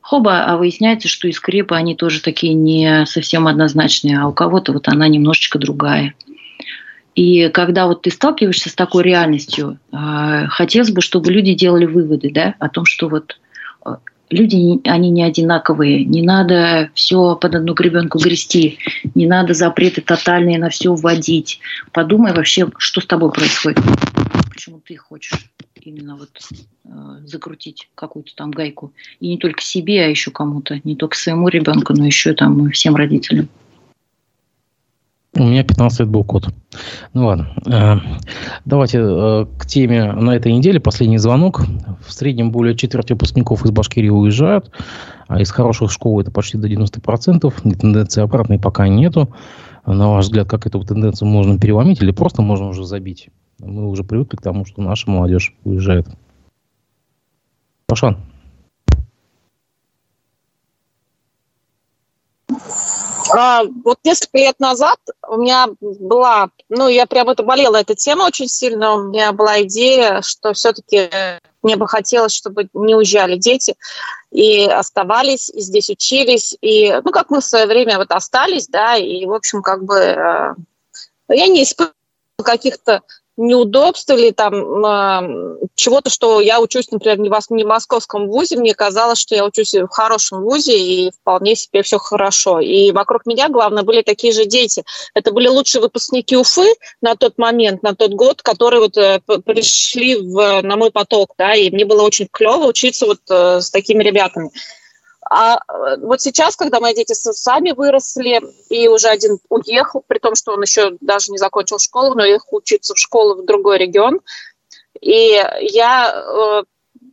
хоба, а выясняется, что и скрепы, они тоже такие не совсем однозначные, а у кого-то вот она немножечко другая. И когда вот ты сталкиваешься с такой реальностью, э, хотелось бы, чтобы люди делали выводы да, о том, что вот э, люди, они не одинаковые, не надо все под одну гребенку грести, не надо запреты тотальные на все вводить. Подумай вообще, что с тобой происходит, почему ты хочешь именно вот э, закрутить какую-то там гайку. И не только себе, а еще кому-то, не только своему ребенку, но еще там всем родителям. У меня 15 лет был код. Ну ладно. Э, давайте э, к теме на этой неделе. Последний звонок. В среднем более четверти выпускников из Башкирии уезжают. А из хороших школ это почти до 90%. Тенденции обратной пока нету. На ваш взгляд, как эту тенденцию можно переломить или просто можно уже забить? Мы уже привыкли к тому, что наша молодежь уезжает. Пашан. А, вот несколько лет назад у меня была, ну, я прям это болела эта тема очень сильно, у меня была идея, что все-таки мне бы хотелось, чтобы не уезжали дети и оставались, и здесь учились, и, ну, как мы в свое время вот остались, да, и, в общем, как бы э, я не испытывала каких-то неудобств или там э, чего-то, что я учусь, например, не в, не в московском вузе, мне казалось, что я учусь в хорошем вузе и вполне себе все хорошо. И вокруг меня, главное, были такие же дети. Это были лучшие выпускники Уфы на тот момент, на тот год, которые вот э, пришли в, на мой поток, да, и мне было очень клево учиться вот э, с такими ребятами. А э, вот сейчас, когда мои дети сами выросли, и уже один уехал, при том, что он еще даже не закончил школу, но уехал учиться в школу в другой регион, и я э,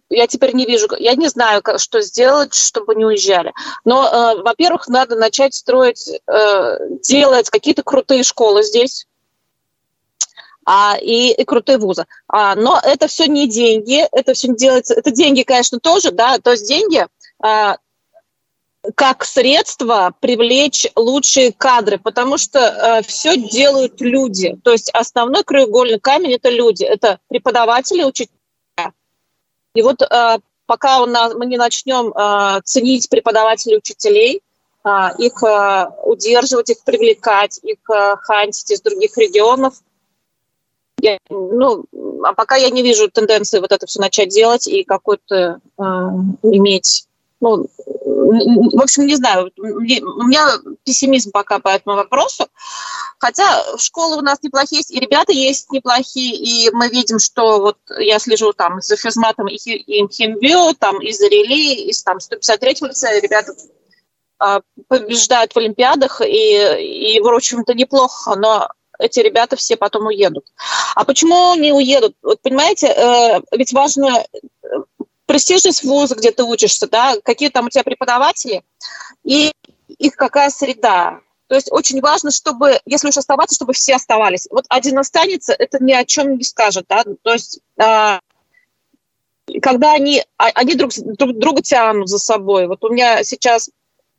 я теперь не вижу, я не знаю, что сделать, чтобы не уезжали. Но, э, во-первых, надо начать строить, э, делать какие-то крутые школы здесь, а, и, и крутые вузы. А, но это все не деньги, это все не делается. Это деньги, конечно, тоже, да, то есть деньги а, как средство привлечь лучшие кадры, потому что э, все делают люди. То есть основной краеугольный камень это люди, это преподаватели, учителя. И вот э, пока у нас, мы не начнем э, ценить преподавателей, учителей, э, их э, удерживать, их привлекать, их э, хантить из других регионов, я, ну, а пока я не вижу тенденции вот это все начать делать и какой-то э, иметь ну, в общем, не знаю, у меня пессимизм пока по этому вопросу. Хотя школы у нас неплохие и ребята есть неплохие, и мы видим, что вот я слежу там за физматом и, и химбио, там из Рели, из там 153-го лицея ребята а, побеждают в Олимпиадах, и, и в общем-то, неплохо, но эти ребята все потом уедут. А почему не уедут? Вот понимаете, э, ведь важно престижность вуза, где ты учишься, да, какие там у тебя преподаватели и их какая среда. То есть очень важно, чтобы, если уж оставаться, чтобы все оставались. Вот один останется, это ни о чем не скажет, да. То есть э, когда они, а, они друг, друг друга тянут за собой. Вот у меня сейчас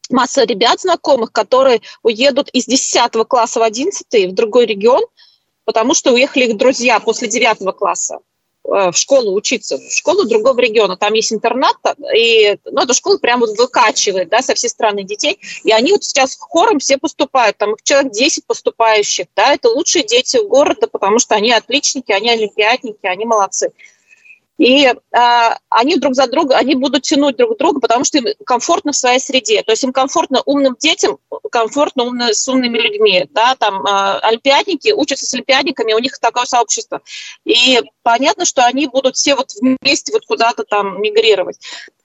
масса ребят знакомых, которые уедут из 10 класса в 11 в другой регион, потому что уехали их друзья после 9 класса. Э, в школу учиться, в школу другого региона. Там есть интернат, и ну, эта школа прямо выкачивает да, со всей страны детей. И они вот сейчас хором все поступают. Там их человек 10 поступающих. Да, это лучшие дети города, потому что они отличники, они олимпиадники, они молодцы. И а, они друг за друга, они будут тянуть друг друга, потому что им комфортно в своей среде. То есть им комфортно умным детям, комфортно умно, с умными людьми. Да? Там а, олимпиадники учатся с олимпиадниками, у них такое сообщество. И понятно, что они будут все вот вместе вот куда-то там мигрировать.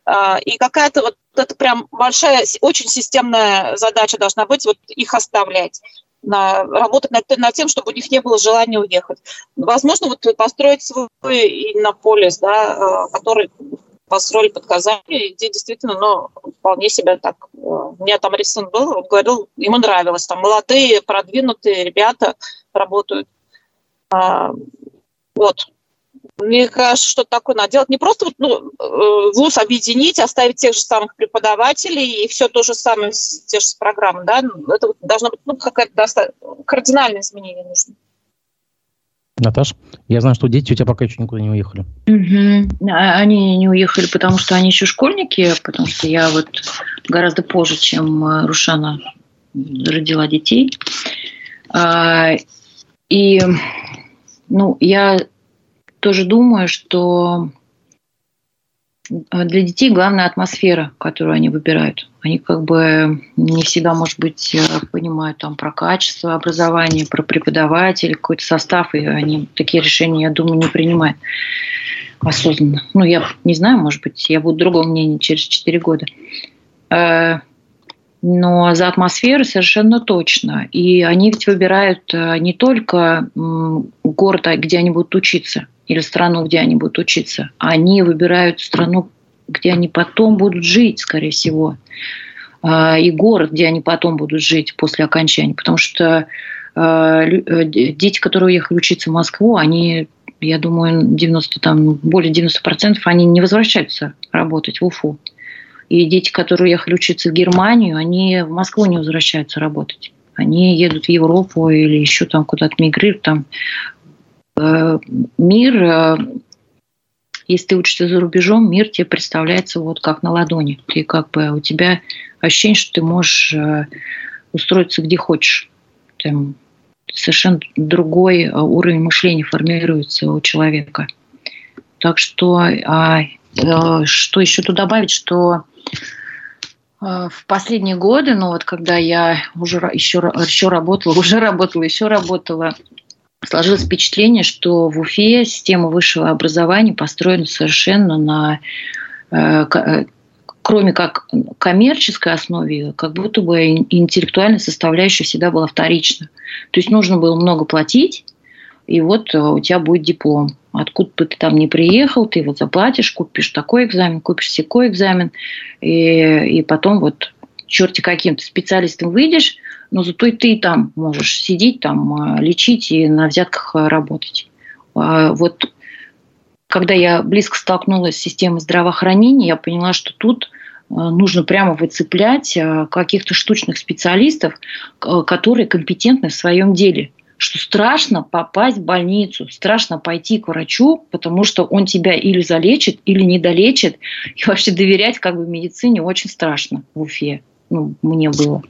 А, и какая-то вот это прям большая, очень системная задача должна быть, вот их оставлять на, работать над, над тем, чтобы у них не было желания уехать. Возможно, вот построить свой иннополис, да, э, который построили под Казани, где действительно, ну, вполне себя так... Э, у меня там Рисон был, он говорил, ему нравилось. Там молодые, продвинутые ребята работают. А, вот. Мне кажется, что такое надо делать. Не просто вот, ну, э, вуз объединить, оставить тех же самых преподавателей и все то же самое, те же программы. Да? Ну, это должно быть ну, какое-то кардинальное изменение нужно. Наташ, я знаю, что дети у тебя пока еще никуда не уехали. Угу. Они не уехали, потому что они еще школьники, потому что я вот гораздо позже, чем э, Рушана родила детей. А, и ну, я тоже думаю, что для детей главная атмосфера, которую они выбирают. Они как бы не всегда, может быть, понимают там про качество образования, про преподавателей, какой-то состав, и они такие решения, я думаю, не принимают осознанно. Ну, я не знаю, может быть, я буду другого мнения через 4 года. Э, но за атмосферу совершенно точно. И они ведь выбирают э, не только город, а где они будут учиться, или страну, где они будут учиться, они выбирают страну, где они потом будут жить, скорее всего, а, и город, где они потом будут жить после окончания. Потому что э, дети, которые уехали учиться в Москву, они, я думаю, 90, там, более 90% они не возвращаются работать в Уфу. И дети, которые уехали учиться в Германию, они в Москву не возвращаются работать. Они едут в Европу или еще там куда-то мигрируют, там Э, мир, э, если ты учишься за рубежом, мир тебе представляется вот как на ладони. Ты как бы у тебя ощущение, что ты можешь э, устроиться где хочешь. Там совершенно другой уровень мышления формируется у человека. Так что, а, что еще тут добавить, что в последние годы, ну вот когда я уже еще, еще работала, уже работала, еще работала сложилось впечатление, что в Уфе система высшего образования построена совершенно на э, э, кроме как коммерческой основе, как будто бы интеллектуальная составляющая всегда была вторична. То есть нужно было много платить, и вот э, у тебя будет диплом. Откуда бы ты там не приехал, ты вот заплатишь, купишь такой экзамен, купишь секой экзамен, и, и потом вот черти каким-то специалистом выйдешь, но зато и ты там можешь сидеть, там, а, лечить и на взятках а, работать. А, вот когда я близко столкнулась с системой здравоохранения, я поняла, что тут нужно прямо выцеплять каких-то штучных специалистов, которые компетентны в своем деле. Что страшно попасть в больницу, страшно пойти к врачу, потому что он тебя или залечит, или не долечит. И вообще доверять как бы медицине очень страшно в Уфе. Ну, мне было.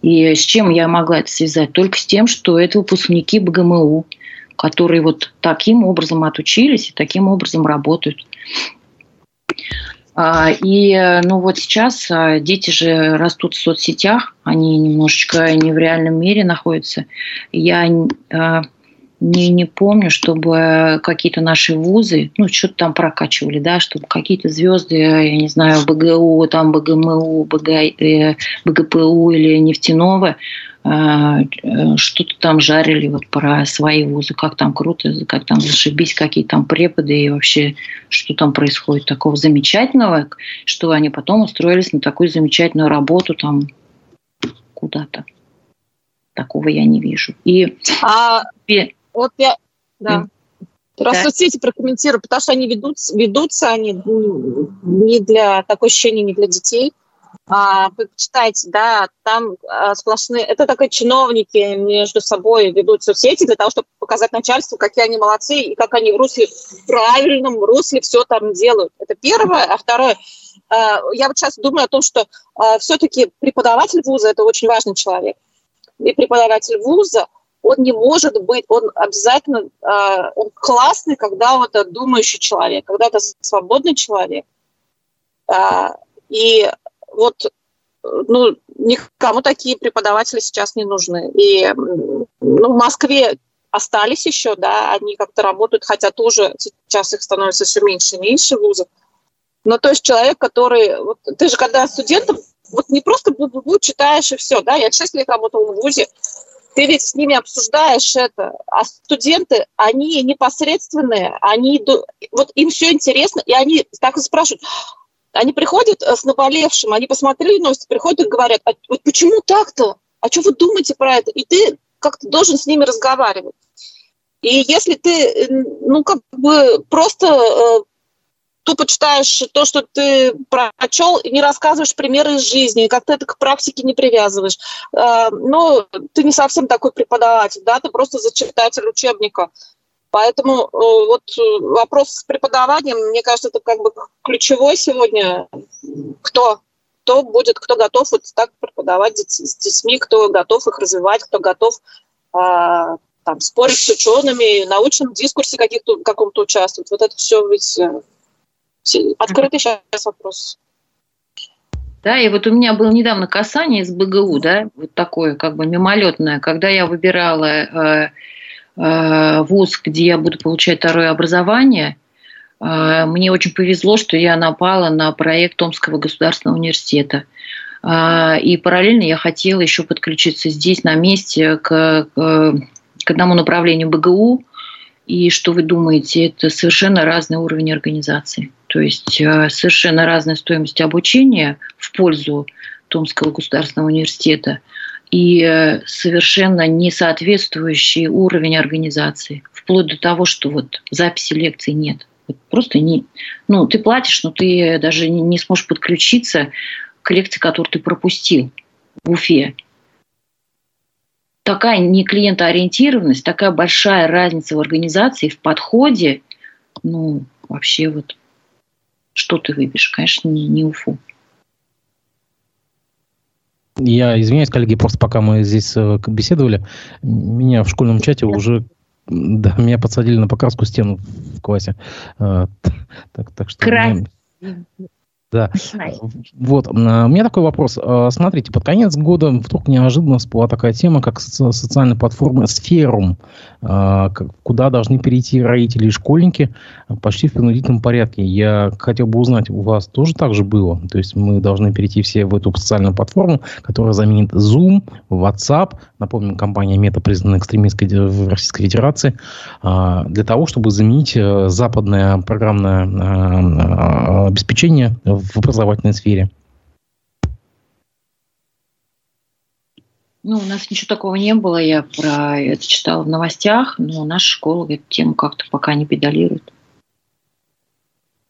И с чем я могла это связать? Только с тем, что это выпускники БГМУ, которые вот таким образом отучились и таким образом работают. А, и ну вот сейчас а, дети же растут в соцсетях, они немножечко не в реальном мире находятся. Я а, не, не помню, чтобы какие-то наши вузы, ну, что-то там прокачивали, да, чтобы какие-то звезды, я не знаю, БГУ, там БГМУ, БГ, э, БГПУ или нефтяного, э, э, что-то там жарили вот про свои вузы, как там круто, как там зашибись, какие там преподы и вообще, что там происходит такого замечательного, что они потом устроились на такую замечательную работу там куда-то. Такого я не вижу. И а вот я, да. Раз да. соцсети прокомментирую, потому что они ведутся, ведутся они не для, такое ощущение, не для детей. А, вы почитайте, да, там а, сплошные, это такие чиновники между собой ведут соцсети для того, чтобы показать начальству, какие они молодцы и как они в русле, в правильном русле все там делают. Это первое. А второе, а, я вот сейчас думаю о том, что а, все-таки преподаватель вуза – это очень важный человек. И преподаватель вуза – он не может быть, он обязательно, э, он классный, когда вот это думающий человек, когда это свободный человек. Э, и вот ну, никому такие преподаватели сейчас не нужны. И ну, в Москве остались еще, да, они как-то работают, хотя тоже сейчас их становится все меньше и меньше вузов. Но то есть человек, который... Вот, ты же когда студентом, вот не просто бу-бу-бу читаешь и все, да, я 6 лет работала в ВУЗе, ты ведь с ними обсуждаешь это, а студенты, они непосредственные, они вот им все интересно, и они так и спрашивают, они приходят э, с наболевшим, они посмотрели новости, приходят и говорят, а вот почему так-то? А что вы думаете про это? И ты как-то должен с ними разговаривать. И если ты, ну, как бы просто э, тупо читаешь то, что ты прочел, и не рассказываешь примеры из жизни, как ты это к практике не привязываешь. Э, ну, ты не совсем такой преподаватель, да, ты просто зачитатель учебника. Поэтому э, вот вопрос с преподаванием, мне кажется, это как бы ключевой сегодня. Кто кто будет, кто готов вот так преподавать с детьми, кто готов их развивать, кто готов а, там, спорить с учеными, в научном дискурсе каких-то, каком-то участвовать. Вот это все ведь э, открытый сейчас вопрос. Да, и вот у меня было недавно касание из БГУ, да, вот такое как бы мимолетное, когда я выбирала э, э, вуз, где я буду получать второе образование, э, мне очень повезло, что я напала на проект Томского государственного университета. Э, и параллельно я хотела еще подключиться здесь на месте к, к одному направлению БГУ, и что вы думаете, это совершенно разный уровень организации. То есть э, совершенно разная стоимость обучения в пользу Томского государственного университета и э, совершенно не соответствующий уровень организации, вплоть до того, что вот записи лекций нет. Просто не... Ну, ты платишь, но ты даже не сможешь подключиться к лекции, которую ты пропустил в Уфе такая не клиентоориентированность, такая большая разница в организации, в подходе, ну, вообще вот, что ты выберешь? Конечно, не, не УФУ. Я извиняюсь, коллеги, просто пока мы здесь э, беседовали, меня в школьном чате уже да, меня подсадили на покраску стену в классе. Э, так, так что... Красиво. Да. Вот. А, у меня такой вопрос. А, смотрите, под конец года вдруг неожиданно всплыла такая тема, как социальная платформа Сферум, а, куда должны перейти родители и школьники почти в принудительном порядке. Я хотел бы узнать, у вас тоже так же было? То есть мы должны перейти все в эту социальную платформу, которая заменит Zoom, WhatsApp, напомню, компания Мета признана экстремистской в Российской Федерации, для того, чтобы заменить э, западное программное обеспечение в в образовательной сфере? Ну, у нас ничего такого не было. Я про это читала в новостях, но наша школа эту тему как-то пока не педалирует.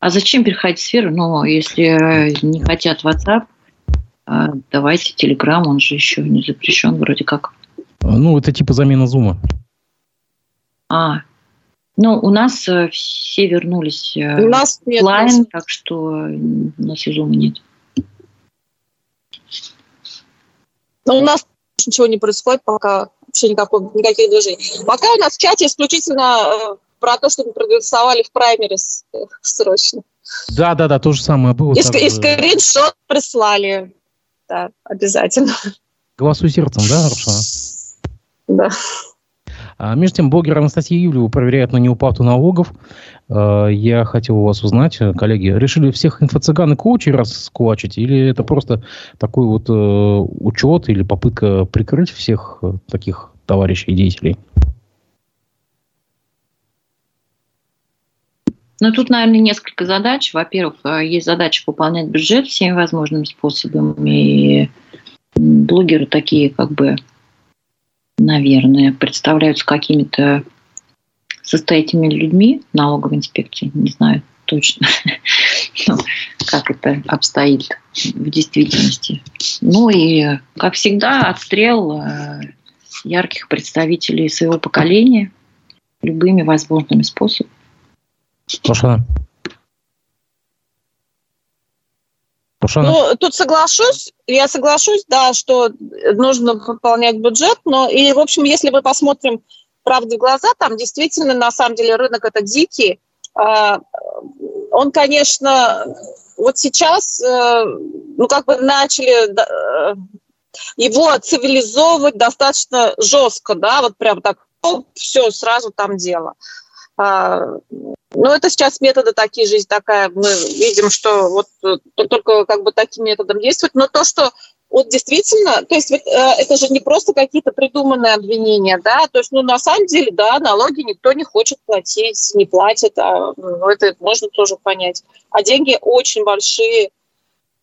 А зачем переходить в сферу? Ну, если не хотят WhatsApp, а давайте Telegram, он же еще не запрещен вроде как. Ну, это типа замена зума. А, ну, у нас э, все вернулись э, у нас нет, онлайн, так что у нас и зума нет. Но у нас ничего не происходит пока, вообще никакого, никаких движений. Пока у нас в чате исключительно э, про то, что мы проголосовали в праймерис срочно. Да, да, да, то же самое было. И, так... и скриншот прислали. Да, обязательно. Голосуй сердцем, да, Рушана? Да. А между тем, блогер Анастасия Юлева проверяет на неуплату налогов. А, я хотел у вас узнать, коллеги, решили всех инфо-цыган и коучей раскулачить, или это просто такой вот э, учет или попытка прикрыть всех э, таких товарищей и деятелей? Ну, тут, наверное, несколько задач. Во-первых, э, есть задача пополнять бюджет всеми возможными способами. И блогеры такие, как бы, наверное, представляются какими-то состоятельными людьми налоговой инспекции, не знаю точно, ну, как это обстоит в действительности. Ну и, как всегда, отстрел э, ярких представителей своего поколения любыми возможными способами. Хорошо. Ну, тут соглашусь, я соглашусь, да, что нужно пополнять бюджет, но и, в общем, если мы посмотрим правде в глаза, там действительно, на самом деле, рынок это дикий. А, он, конечно, вот сейчас, э, ну, как бы начали э, его цивилизовывать достаточно жестко, да, вот прям так, все, сразу там дело. Ну, это сейчас методы такие, жизнь такая. Мы видим, что вот э, только как бы таким методом действует. Но то, что вот действительно, то есть вот, э, это же не просто какие-то придуманные обвинения, да, то есть, ну, на самом деле, да, налоги никто не хочет платить, не платит, а, ну, это можно тоже понять. А деньги очень большие.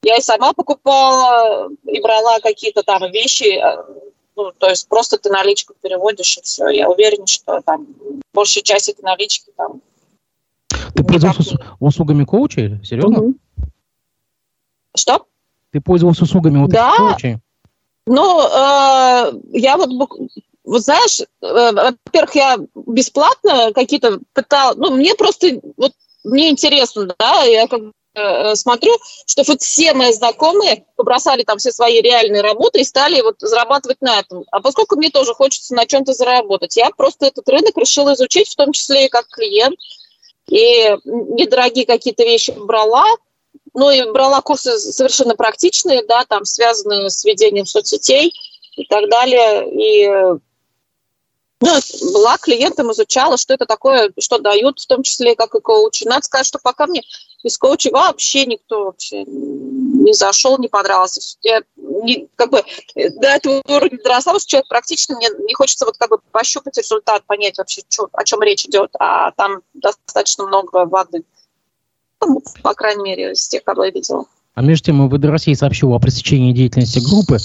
Я и сама покупала и брала какие-то там вещи, э, Ну, то есть просто ты наличку переводишь, и все. Я уверен, что там большая часть этой налички там... Ты пользовался услугами коуча? Серьезно? Угу. Что? Ты пользовался услугами вот да. коучей? Ну, э, я вот, вот знаешь, э, во-первых, я бесплатно какие-то пытал, ну, мне просто, вот мне интересно, да, я как э, смотрю, что вот все мои знакомые побросали там все свои реальные работы и стали вот зарабатывать на этом. А поскольку мне тоже хочется на чем-то заработать, я просто этот рынок решила изучить, в том числе и как клиент, и недорогие какие-то вещи брала, ну и брала курсы совершенно практичные, да, там связанные с ведением соцсетей и так далее. И ну, была клиентом, изучала, что это такое, что дают, в том числе как и коучи. Надо сказать, что пока мне из коучей вообще никто вообще не зашел, не понравился. Я не, как бы до этого уровня доросла, что человек практично, мне не хочется вот как бы пощупать результат, понять вообще, что, о чем речь идет, а там достаточно много воды. Ну, по крайней мере, из тех, кого я видела. А между тем МВД России сообщил о пресечении деятельности группы,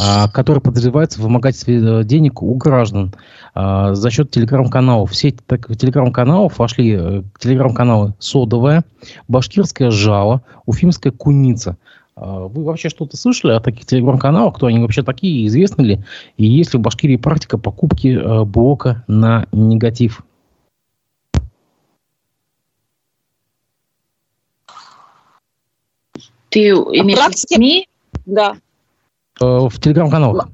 а, которая подозревается в вымогательстве э, денег у граждан а, за счет телеграм-каналов. Все эти телеграм-каналов вошли э, телеграм-каналы «Содовая», «Башкирская жало», «Уфимская куница». А, вы вообще что-то слышали о таких телеграм-каналах? Кто они вообще такие? Известны ли? И есть ли в Башкирии практика покупки э, блока на негатив? Ты имеешь в виду СМИ? Да. Э, в телеграм-каналах.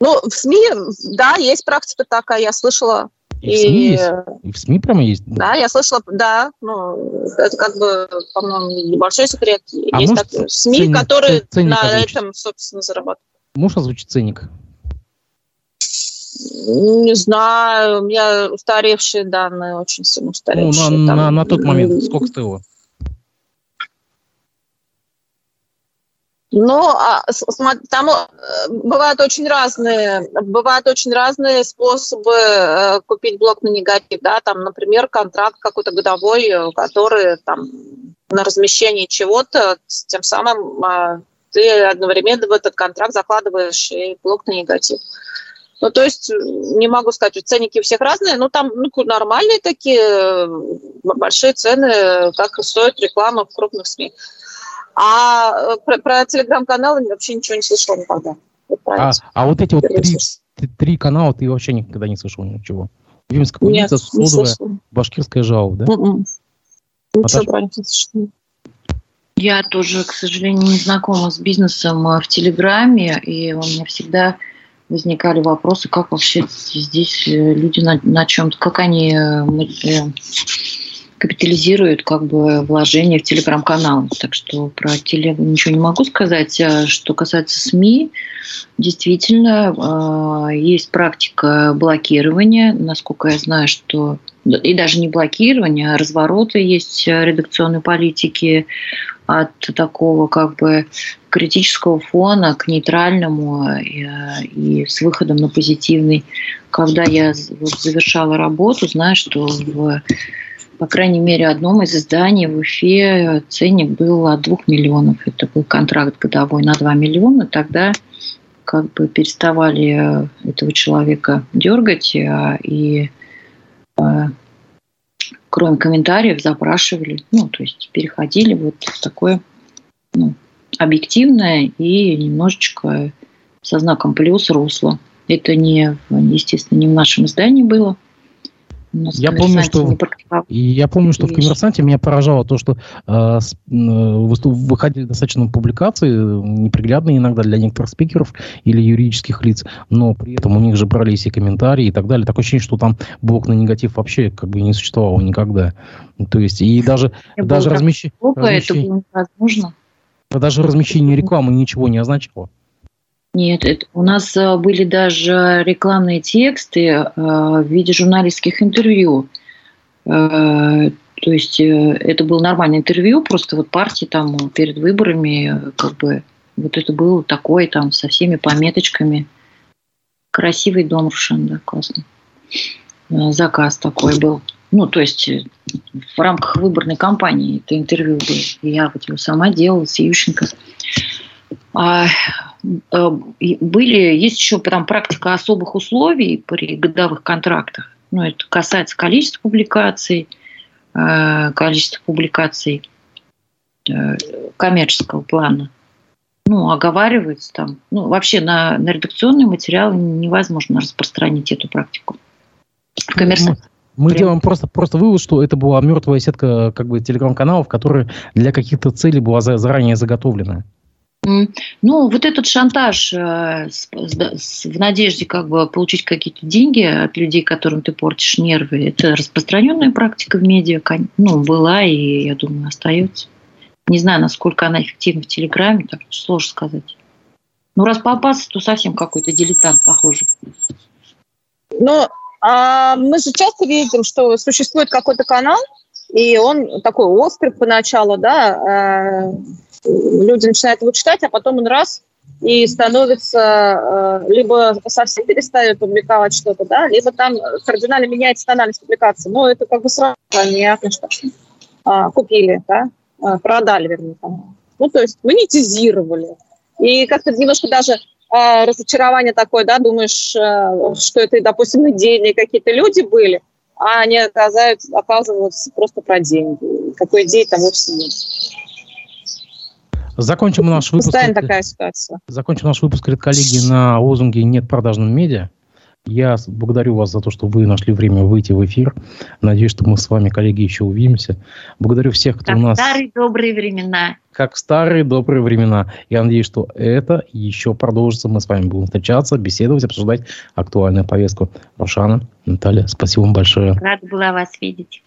Ну, в СМИ, да, есть практика такая, я слышала. И, и в СМИ есть? И в СМИ прямо есть? Да, я слышала, да. Ну, это как бы, по-моему, небольшой секрет. А есть может, так, СМИ, ценник, которые ценник на озвучить? этом, собственно, зарабатывают. Можешь озвучить ценник? Не знаю, у меня устаревшие данные, очень сильно устаревшие. Ну, на, на, на тот момент сколько стоило? Но а, там э, бывают очень разные, бывают очень разные способы э, купить блок на негатив, да, там, например, контракт какой-то годовой, э, который там на размещение чего-то, тем самым а, ты одновременно в этот контракт закладываешь и блок на негатив. Ну, то есть, не могу сказать, ценники у всех разные, но там ну, нормальные такие большие цены, как стоит реклама в крупных СМИ. А э, про, про телеграм-каналы вообще ничего не слышал никогда. А, а вот эти вот три, три канала ты вообще никогда не слышал ничего? Вимская куница, Содовая, Башкирская жау, да? Mm-mm. Ничего про них не слышал. Я тоже, к сожалению, не знакома с бизнесом э, в Телеграме, и у меня всегда возникали вопросы, как вообще здесь э, люди на, на чем-то, как они капитализируют как бы вложения в телеграм-канал. Так что про телегу ничего не могу сказать. А что касается СМИ, действительно а, есть практика блокирования. Насколько я знаю, что и даже не блокирование, а развороты есть редакционной политики от такого как бы критического фона к нейтральному и, и с выходом на позитивный. Когда я завершала работу, знаю, что в по крайней мере, одном из изданий в Уфе ценник был от 2 миллионов. Это был контракт годовой на 2 миллиона. Тогда как бы переставали этого человека дергать а, и кроме комментариев запрашивали, ну, то есть переходили вот в такое ну, объективное и немножечко со знаком плюс русло. Это не, естественно, не в нашем издании было я помню, что, я помню, что в «Коммерсанте» меня поражало то, что э, выходили достаточно публикации, неприглядные иногда для некоторых спикеров или юридических лиц, но при этом у них же брались и комментарии и так далее. Такое ощущение, что там блок на негатив вообще как бы не существовало никогда. То есть, и даже, даже размещение... Это было невозможно. Даже размещение рекламы ничего не означало. Нет, это, у нас э, были даже рекламные тексты э, в виде журналистских интервью. Э, то есть это было нормальное интервью, просто вот партии там перед выборами, как бы, вот это было такое там со всеми пометочками. Красивый дом Рушен, да, классно. Заказ такой был. Ну, то есть в рамках выборной кампании это интервью было. Я вот его сама делала с Ющенко. А были, есть еще там практика особых условий при годовых контрактах. Ну, это касается количества публикаций, количества публикаций коммерческого плана ну, оговаривается там. Ну, вообще на, на редакционные материалы невозможно распространить эту практику. Коммерсант. Мы Прям. делаем просто, просто вывод, что это была мертвая сетка как бы телеграм-каналов, которая для каких-то целей была за, заранее заготовлена. Ну, вот этот шантаж э, с, с, в надежде как бы получить какие-то деньги от людей, которым ты портишь нервы, это распространенная практика в медиа, ну, была и, я думаю, остается. Не знаю, насколько она эффективна в Телеграме, так сложно сказать. Ну, раз попался, то совсем какой-то дилетант, похоже. Ну, а мы же часто видим, что существует какой-то канал, и он такой острый поначалу, да, э, люди начинают его читать, а потом он раз и становится, э, либо совсем перестает публиковать что-то, да, либо там кардинально меняется тональность публикации. Ну, это как бы сразу понятно, что а, купили, да, а, продали, вернее, канал. Ну, то есть монетизировали. И как-то немножко даже э, разочарование такое, да, думаешь, э, что это, допустим, идейные какие-то люди были, а они оказываются, оказываются просто про деньги. Какой идеи там вовсе нет. Закончим наш выпуск. Постоянно такая ситуация. Закончим наш выпуск, коллеги, на лозунге «Нет продажным медиа». Я благодарю вас за то, что вы нашли время выйти в эфир. Надеюсь, что мы с вами, коллеги, еще увидимся. Благодарю всех, кто как у нас... старые добрые времена. Как старые добрые времена. Я надеюсь, что это еще продолжится. Мы с вами будем встречаться, беседовать, обсуждать актуальную повестку. Рошана, Наталья, спасибо вам большое. Рада была вас видеть.